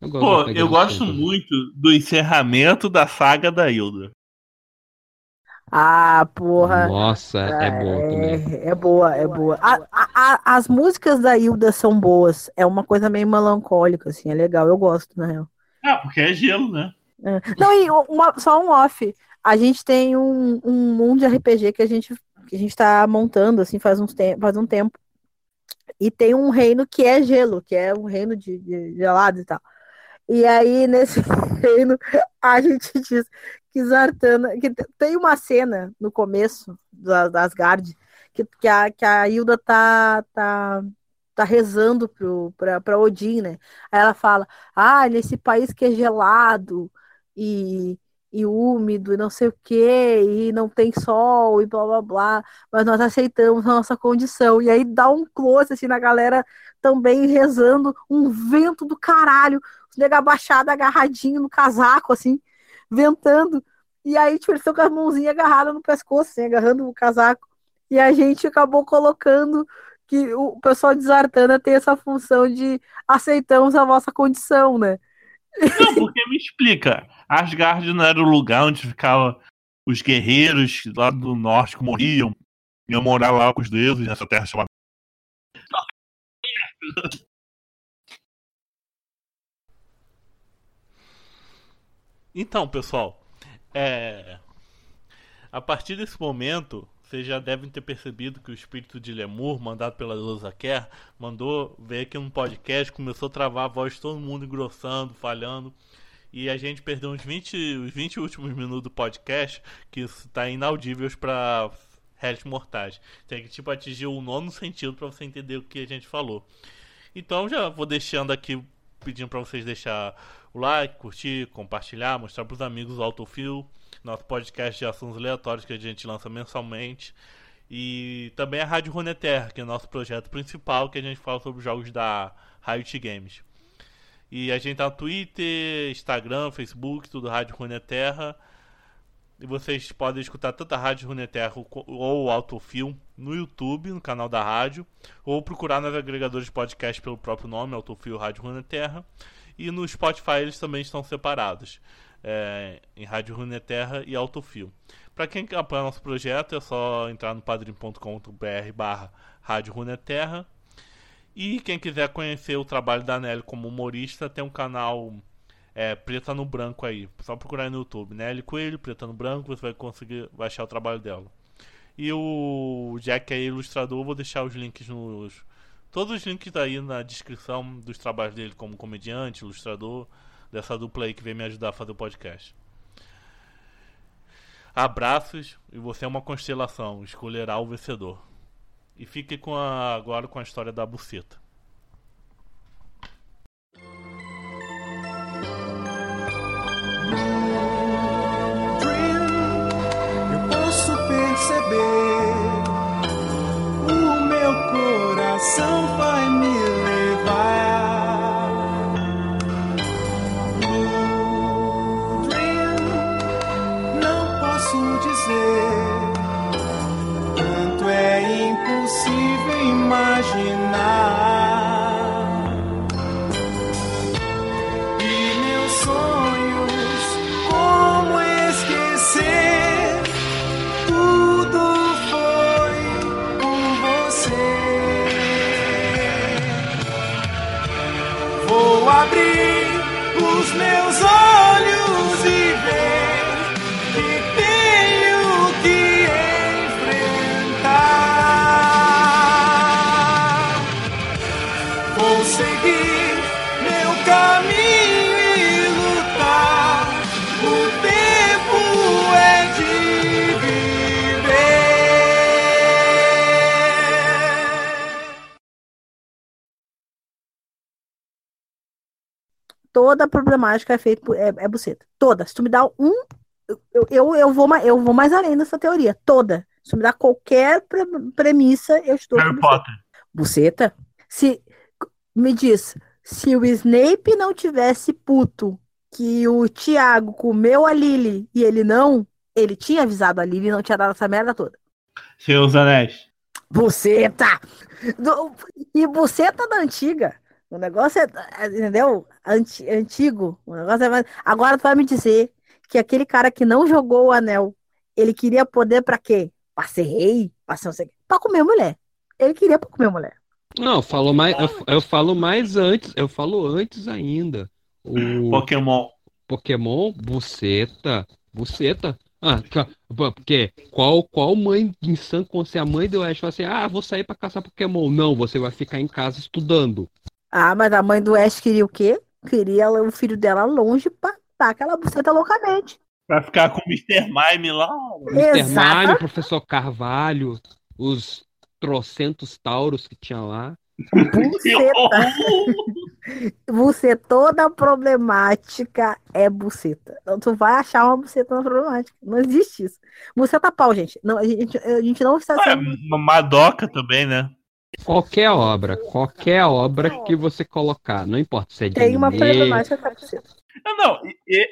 S3: Eu gosto
S2: Pô, eu gosto
S3: Fantasy.
S2: muito do encerramento da saga da Hilda.
S1: Ah, porra.
S3: Nossa, é bom também.
S1: É, é boa, é boa. A- a- a- as músicas da Hilda são boas. É uma coisa meio melancólica, assim, é legal. Eu gosto, na real.
S2: Ah, porque é gelo, né?
S1: É. Não, e uma- só um off. A gente tem um, um mundo de RPG que a gente, que a gente tá montando, assim, faz, uns tem, faz um tempo. E tem um reino que é gelo, que é um reino de, de gelado e tal. E aí, nesse reino, a gente diz que Zartana. Que te- tem uma cena no começo da, das Asgard que, que, a, que a Hilda tá, tá, tá rezando pro, Odin, né? Aí ela fala: Ah, nesse país que é gelado e, e úmido e não sei o que, e não tem sol e blá blá blá, mas nós aceitamos a nossa condição. E aí dá um close assim na galera também rezando, um vento do caralho, os nega abaixado, agarradinho no casaco, assim, ventando. E aí, tipo, eles estão com as mãozinhas agarradas no pescoço, assim, agarrando o casaco. E a gente acabou colocando que o pessoal de Zartana tem essa função de aceitamos a vossa condição, né?
S2: Não, porque me explica. Asgard não era o lugar onde ficava os guerreiros lá do norte que morriam. Iam morar lá com os deuses nessa terra chamada. Então, pessoal, é... a partir desse momento, vocês já devem ter percebido que o espírito de Lemur, mandado pela Lousa Kerr, mandou ver aqui no podcast, começou a travar a voz de todo mundo engrossando, falhando. E a gente perdeu uns 20, os 20 últimos minutos do podcast, que está inaudíveis para réis mortais. Tem que tipo atingir o nono sentido para você entender o que a gente falou. Então já vou deixando aqui pedindo para vocês deixar o like, curtir, compartilhar, mostrar para os amigos o Autofil, nosso podcast de assuntos aleatórios que a gente lança mensalmente. E também a Rádio Runeterra, que é o nosso projeto principal, que a gente fala sobre jogos da Riot Games. E a gente tá no Twitter, Instagram, Facebook, tudo Rádio Runeterra. E vocês podem escutar tanto a Rádio Runeterra ou o Autofilm no YouTube, no canal da rádio, ou procurar nos agregadores de podcast pelo próprio nome, Autofilm Rádio Runeterra. E no Spotify eles também estão separados, é, em Rádio Runeterra e Autofilm. Para quem quer apoiar nosso projeto, é só entrar no padrim.com.br barra Rádio Runeterra. E quem quiser conhecer o trabalho da Nelly como humorista, tem um canal é, Preta no Branco aí. Só procurar aí no YouTube. Nelly Coelho, Preta no Branco, você vai conseguir vai achar o trabalho dela. E o Jack é ilustrador, vou deixar os links nos. Todos os links aí na descrição dos trabalhos dele como comediante, ilustrador, dessa dupla aí que vem me ajudar a fazer o podcast. Abraços e você é uma constelação, escolherá o vencedor. E fique com a, agora com a história da buceta.
S8: Os meus olhos
S1: Toda a problemática é feita por, é, é buceta. Toda. Se tu me dá um. Eu, eu, eu, vou, eu vou mais além dessa teoria. Toda. Se tu me dá qualquer pre- premissa, eu estou.
S2: Harry. Potter.
S1: Buceta? Se. Me diz, se o Snape não tivesse puto que o Tiago comeu a Lily e ele não, ele tinha avisado a Lily e não tinha dado essa merda toda.
S2: Seus Anéis.
S1: Buceta! Do- e buceta da antiga. O negócio é, é, entendeu? Anti- antigo. O negócio é mais... Agora tu vai me dizer que aquele cara que não jogou o anel, ele queria poder pra quê? Pra ser rei? Pra ser não sei. Pra comer mulher. Ele queria pra comer mulher.
S3: Não, eu falo mais, eu, eu falo mais antes, eu falo antes ainda. O
S2: Pokémon.
S3: Pokémon, buceta, buceta. Ah, porque qual, qual mãe em sã consciência, a mãe do Ash fala assim, ah, vou sair pra caçar Pokémon. Não, você vai ficar em casa estudando.
S1: Ah, mas a mãe do Ash queria o quê? Queria o filho dela longe pra dar aquela buceta loucamente.
S2: Pra ficar com o Mr. Mime lá.
S3: Mr. Mime, Professor Carvalho, os trocentos tauros que tinha lá.
S1: Buceta. Buceta toda problemática é buceta. Então tu vai achar uma buceta na problemática. Não existe isso. Buceta pau, gente. Não, a, gente, a gente não está
S2: É,
S1: sendo.
S2: Madoka também, né?
S3: Qualquer obra, qualquer obra que você colocar, não importa se é de
S1: Tem uma
S3: anime,
S1: problemática buceta.
S2: Não, não.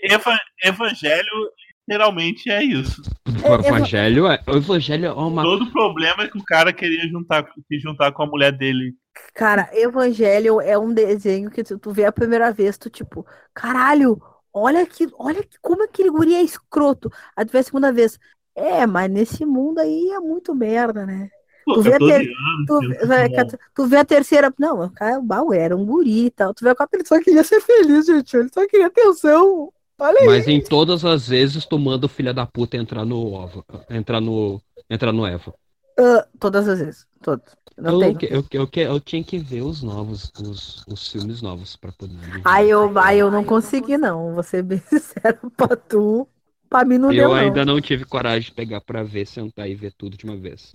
S2: eva- evangelho literalmente é isso.
S3: O evangelho é, o evangelho é uma
S2: Todo problema é que o cara queria juntar, se juntar com a mulher dele.
S1: Cara, Evangelho é um desenho que tu, tu vê a primeira vez, tu tipo, caralho, olha que, olha que, como aquele guri é escroto. Aí tu vê a segunda vez, é, mas nesse mundo aí é muito merda, né?
S2: Pô,
S1: Tu vê, a
S2: 14
S1: ter-
S2: anos,
S1: tu, vai, tu vê a terceira, não, o cara, o era um guri e tal. Tu vê a quarta, ele só queria ser feliz, gente, ele só queria atenção. Olha aí.
S3: Mas em todas as vezes tu manda o filho da puta entrar no ovo, entrar no, entrar no Eva.
S1: Ah, todas as vezes, todas. Não
S3: eu, eu, eu, eu tinha que ver os novos, os, os filmes novos pra poder.
S1: Aí eu, aí eu não consegui, não. Vou ser bem sincero pra tu. Pra mim não
S3: Eu
S1: deu, não.
S3: ainda não tive coragem de pegar pra ver, sentar e ver tudo de uma vez.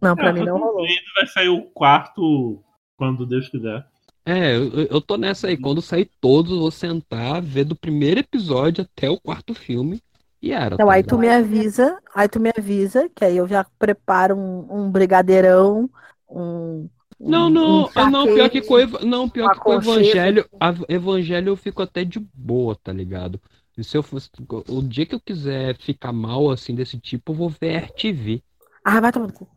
S1: Não, pra
S2: É,
S1: mim
S2: tô
S1: não rolou.
S2: Vai sair o quarto quando Deus quiser.
S3: É, eu, eu tô nessa aí. Quando sair todos, eu vou sentar, ver do primeiro episódio até o quarto filme. E era.
S1: Então,
S3: tá
S1: aí tu me avisa, aí tu me avisa, que aí eu já preparo um, um brigadeirão, um.
S3: Não, não,
S1: um
S3: ah, não, pior que com, não, pior que com o evangelho, a- evangelho eu fico até de boa, tá ligado?
S7: E se eu fosse. O dia que eu quiser ficar mal assim desse tipo, eu vou ver RTV.
S1: Ah, vai tomar no cu.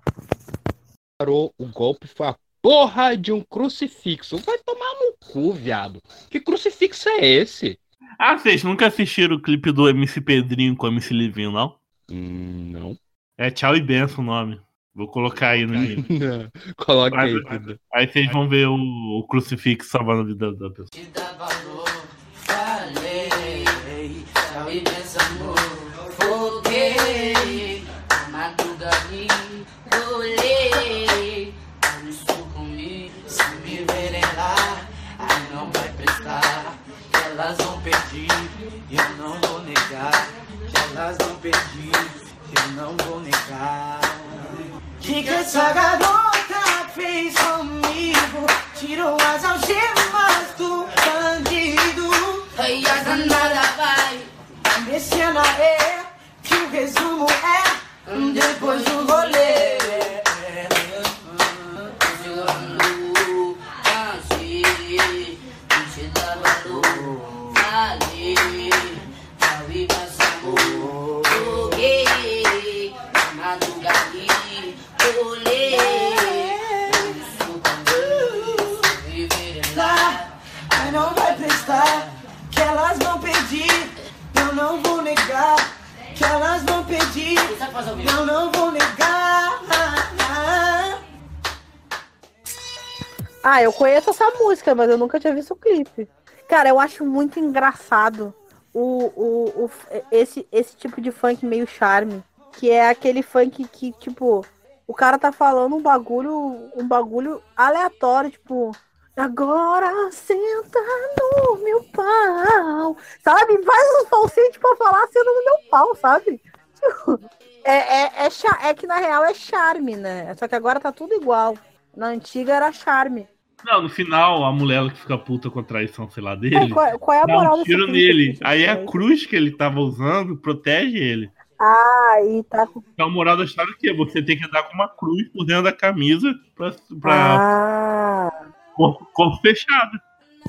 S7: Parou o golpe foi a porra de um crucifixo. Vai tomar no cu, viado. Que crucifixo é esse?
S2: Ah, vocês nunca assistiram o clipe do MC Pedrinho com o MC Livinho, não?
S7: Hum, não.
S2: É Tchau e Benção o nome. Vou colocar aí no link.
S7: Coloca aí.
S2: Aí vocês vão ver o, o crucifixo salvando a vida da pessoa.
S9: Elas vão pedir, e eu não vou negar. Que elas vão pedir, e eu não vou negar. Que que essa garota fez comigo? Tirou as algemas do bandido. E a danada vai, vai mexendo é. Que o resumo é depois do rolê. Não vou negar. Que elas vão pedir, eu não vou negar.
S1: Ah, eu conheço essa música, mas eu nunca tinha visto o clipe. Cara, eu acho muito engraçado o, o, o, esse, esse tipo de funk meio charme. Que é aquele funk que, tipo, o cara tá falando um bagulho, um bagulho aleatório, tipo, agora senta no meu pau. Sabe? Faz um falsete pra falar sendo no meu pau, sabe? É, é, é, cha- é que na real é charme, né? Só que agora tá tudo igual. Na antiga era charme.
S2: Não, no final, a mulher que fica puta com a traição, sei lá,
S1: É,
S2: dele,
S1: qual, qual é a
S2: dá
S1: moral
S2: um
S1: desse
S2: tiro nele. Aí a cruz que ele tava usando protege ele.
S1: Ah, e tá.
S2: Então a moral da história é que você tem que andar com uma cruz por dentro da camisa pra, pra
S1: Ah,
S2: corpo, corpo fechado.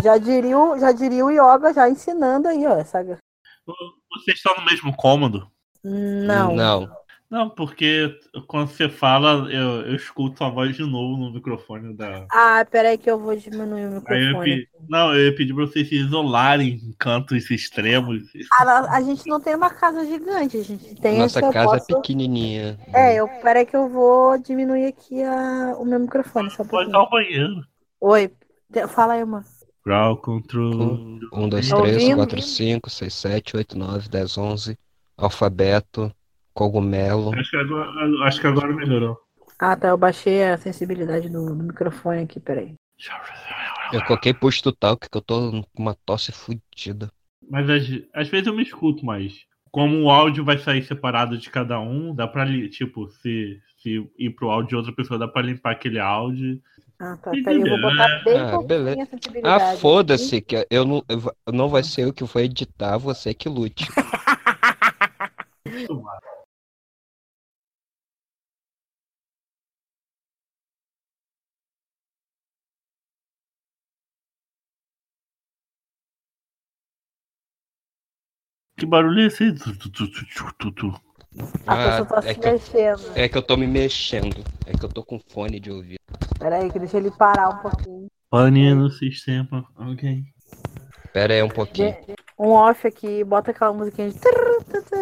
S1: já diria, o- já diria o Yoga já ensinando aí, ó. Essa...
S2: Vocês estão no mesmo cômodo?
S1: Não.
S7: Não.
S2: Não, porque quando você fala, eu, eu escuto a voz de novo no microfone da.
S1: Ah, peraí que eu vou diminuir o
S2: eu
S1: microfone.
S2: pe- Não, eu ia pedir pra vocês se isolarem em cantos extremos.
S1: A, a gente não tem uma casa gigante, a gente tem
S7: Nossa
S1: eu
S7: casa
S1: posso...
S7: é pequenininha.
S1: É, eu, peraí que eu vou diminuir aqui a, o meu microfone, só
S2: Pode dar o banheiro.
S1: Oi, fala aí, mano.
S2: Ground control.
S7: 1, 2,
S1: Tá
S7: 3,
S1: ouvindo?
S7: 4, 5, 6, 7, 8, 9, 10, 11. Alfabeto. Cogumelo.
S2: Acho que agora, acho que agora melhorou.
S1: Ah, tá, eu baixei a sensibilidade do, do microfone aqui, peraí.
S7: Eu coloquei push to talk que eu tô com uma tosse fudida.
S2: Mas às, às vezes eu me escuto mais. Como o áudio vai sair separado de cada um, dá pra, tipo, se, se ir pro áudio de outra pessoa, dá pra limpar aquele áudio.
S1: Ah, tá, peraí, eu vou botar bem
S7: Ah,
S1: pouquinho
S7: beleza. Ah, foda-se, que eu não, eu não vai ser eu que vou editar, você que lute.
S2: Que barulho é esse? Tu, tu, tu, tu, tu, tu, tu.
S1: A
S7: Ah,
S1: pessoa tá
S7: é
S1: se
S7: que eu-
S1: mexendo.
S7: É que eu tô me mexendo. É que eu tô com fone de ouvido.
S1: Peraí, que deixa ele parar um pouquinho.
S2: Pane no sistema. Ok.
S7: Pera aí um pouquinho.
S1: Um off aqui, bota aquela musiquinha de.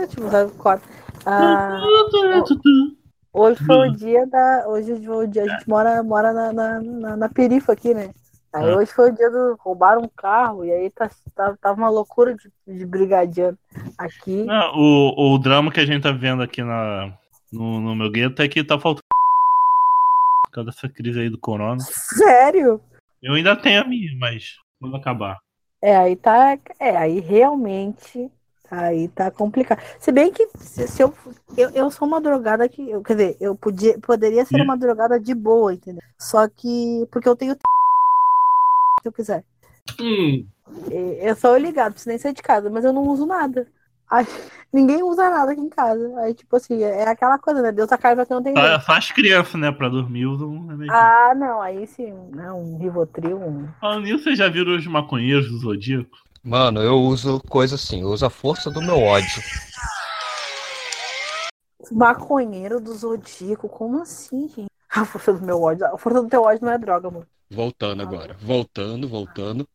S1: Tipo, sabe, corta. Ah, hoje foi o dia da. Hoje foi o dia. A gente mora, mora na, na, na, na perifa aqui, né? Aí
S2: Ah.
S1: hoje foi o dia do. Roubaram um carro e aí tá, tá, tava uma loucura de, de brigadiano aqui.
S2: Não, o, o drama que a gente tá vendo aqui na, no, no meu gueto é que tá faltando. Por causa dessa crise aí do corona.
S1: Sério?
S2: Eu ainda tenho a minha, mas quando acabar.
S1: É, aí tá. É, aí realmente. Aí tá complicado. Se bem que se, se eu, eu. Eu sou uma drogada que. eu- Quer dizer, eu podia, poderia ser uma drogada de boa, entendeu? Só que. Porque eu tenho. Se eu quiser.
S2: Hum,
S1: E- Eu sou ligado, preciso nem sair de casa, mas eu não uso nada. Aí, ninguém usa nada aqui em casa. Aí, tipo assim, é aquela coisa, né? Deus caro pra quem não tem
S2: só, só as crianças, né? Pra dormir usam remédio.
S1: Ah, não, aí sim, né? Um Rivotril, um.
S2: Falando nisso, vocês já viram os maconheiros do Zodíaco?
S3: Mano, eu uso coisa assim, eu uso a força do meu ódio.
S1: Maconheiro do Zodíaco, como assim, gente? A força do meu ódio. A força do teu ódio não é droga, mano.
S7: Voltando agora. Voltando, voltando.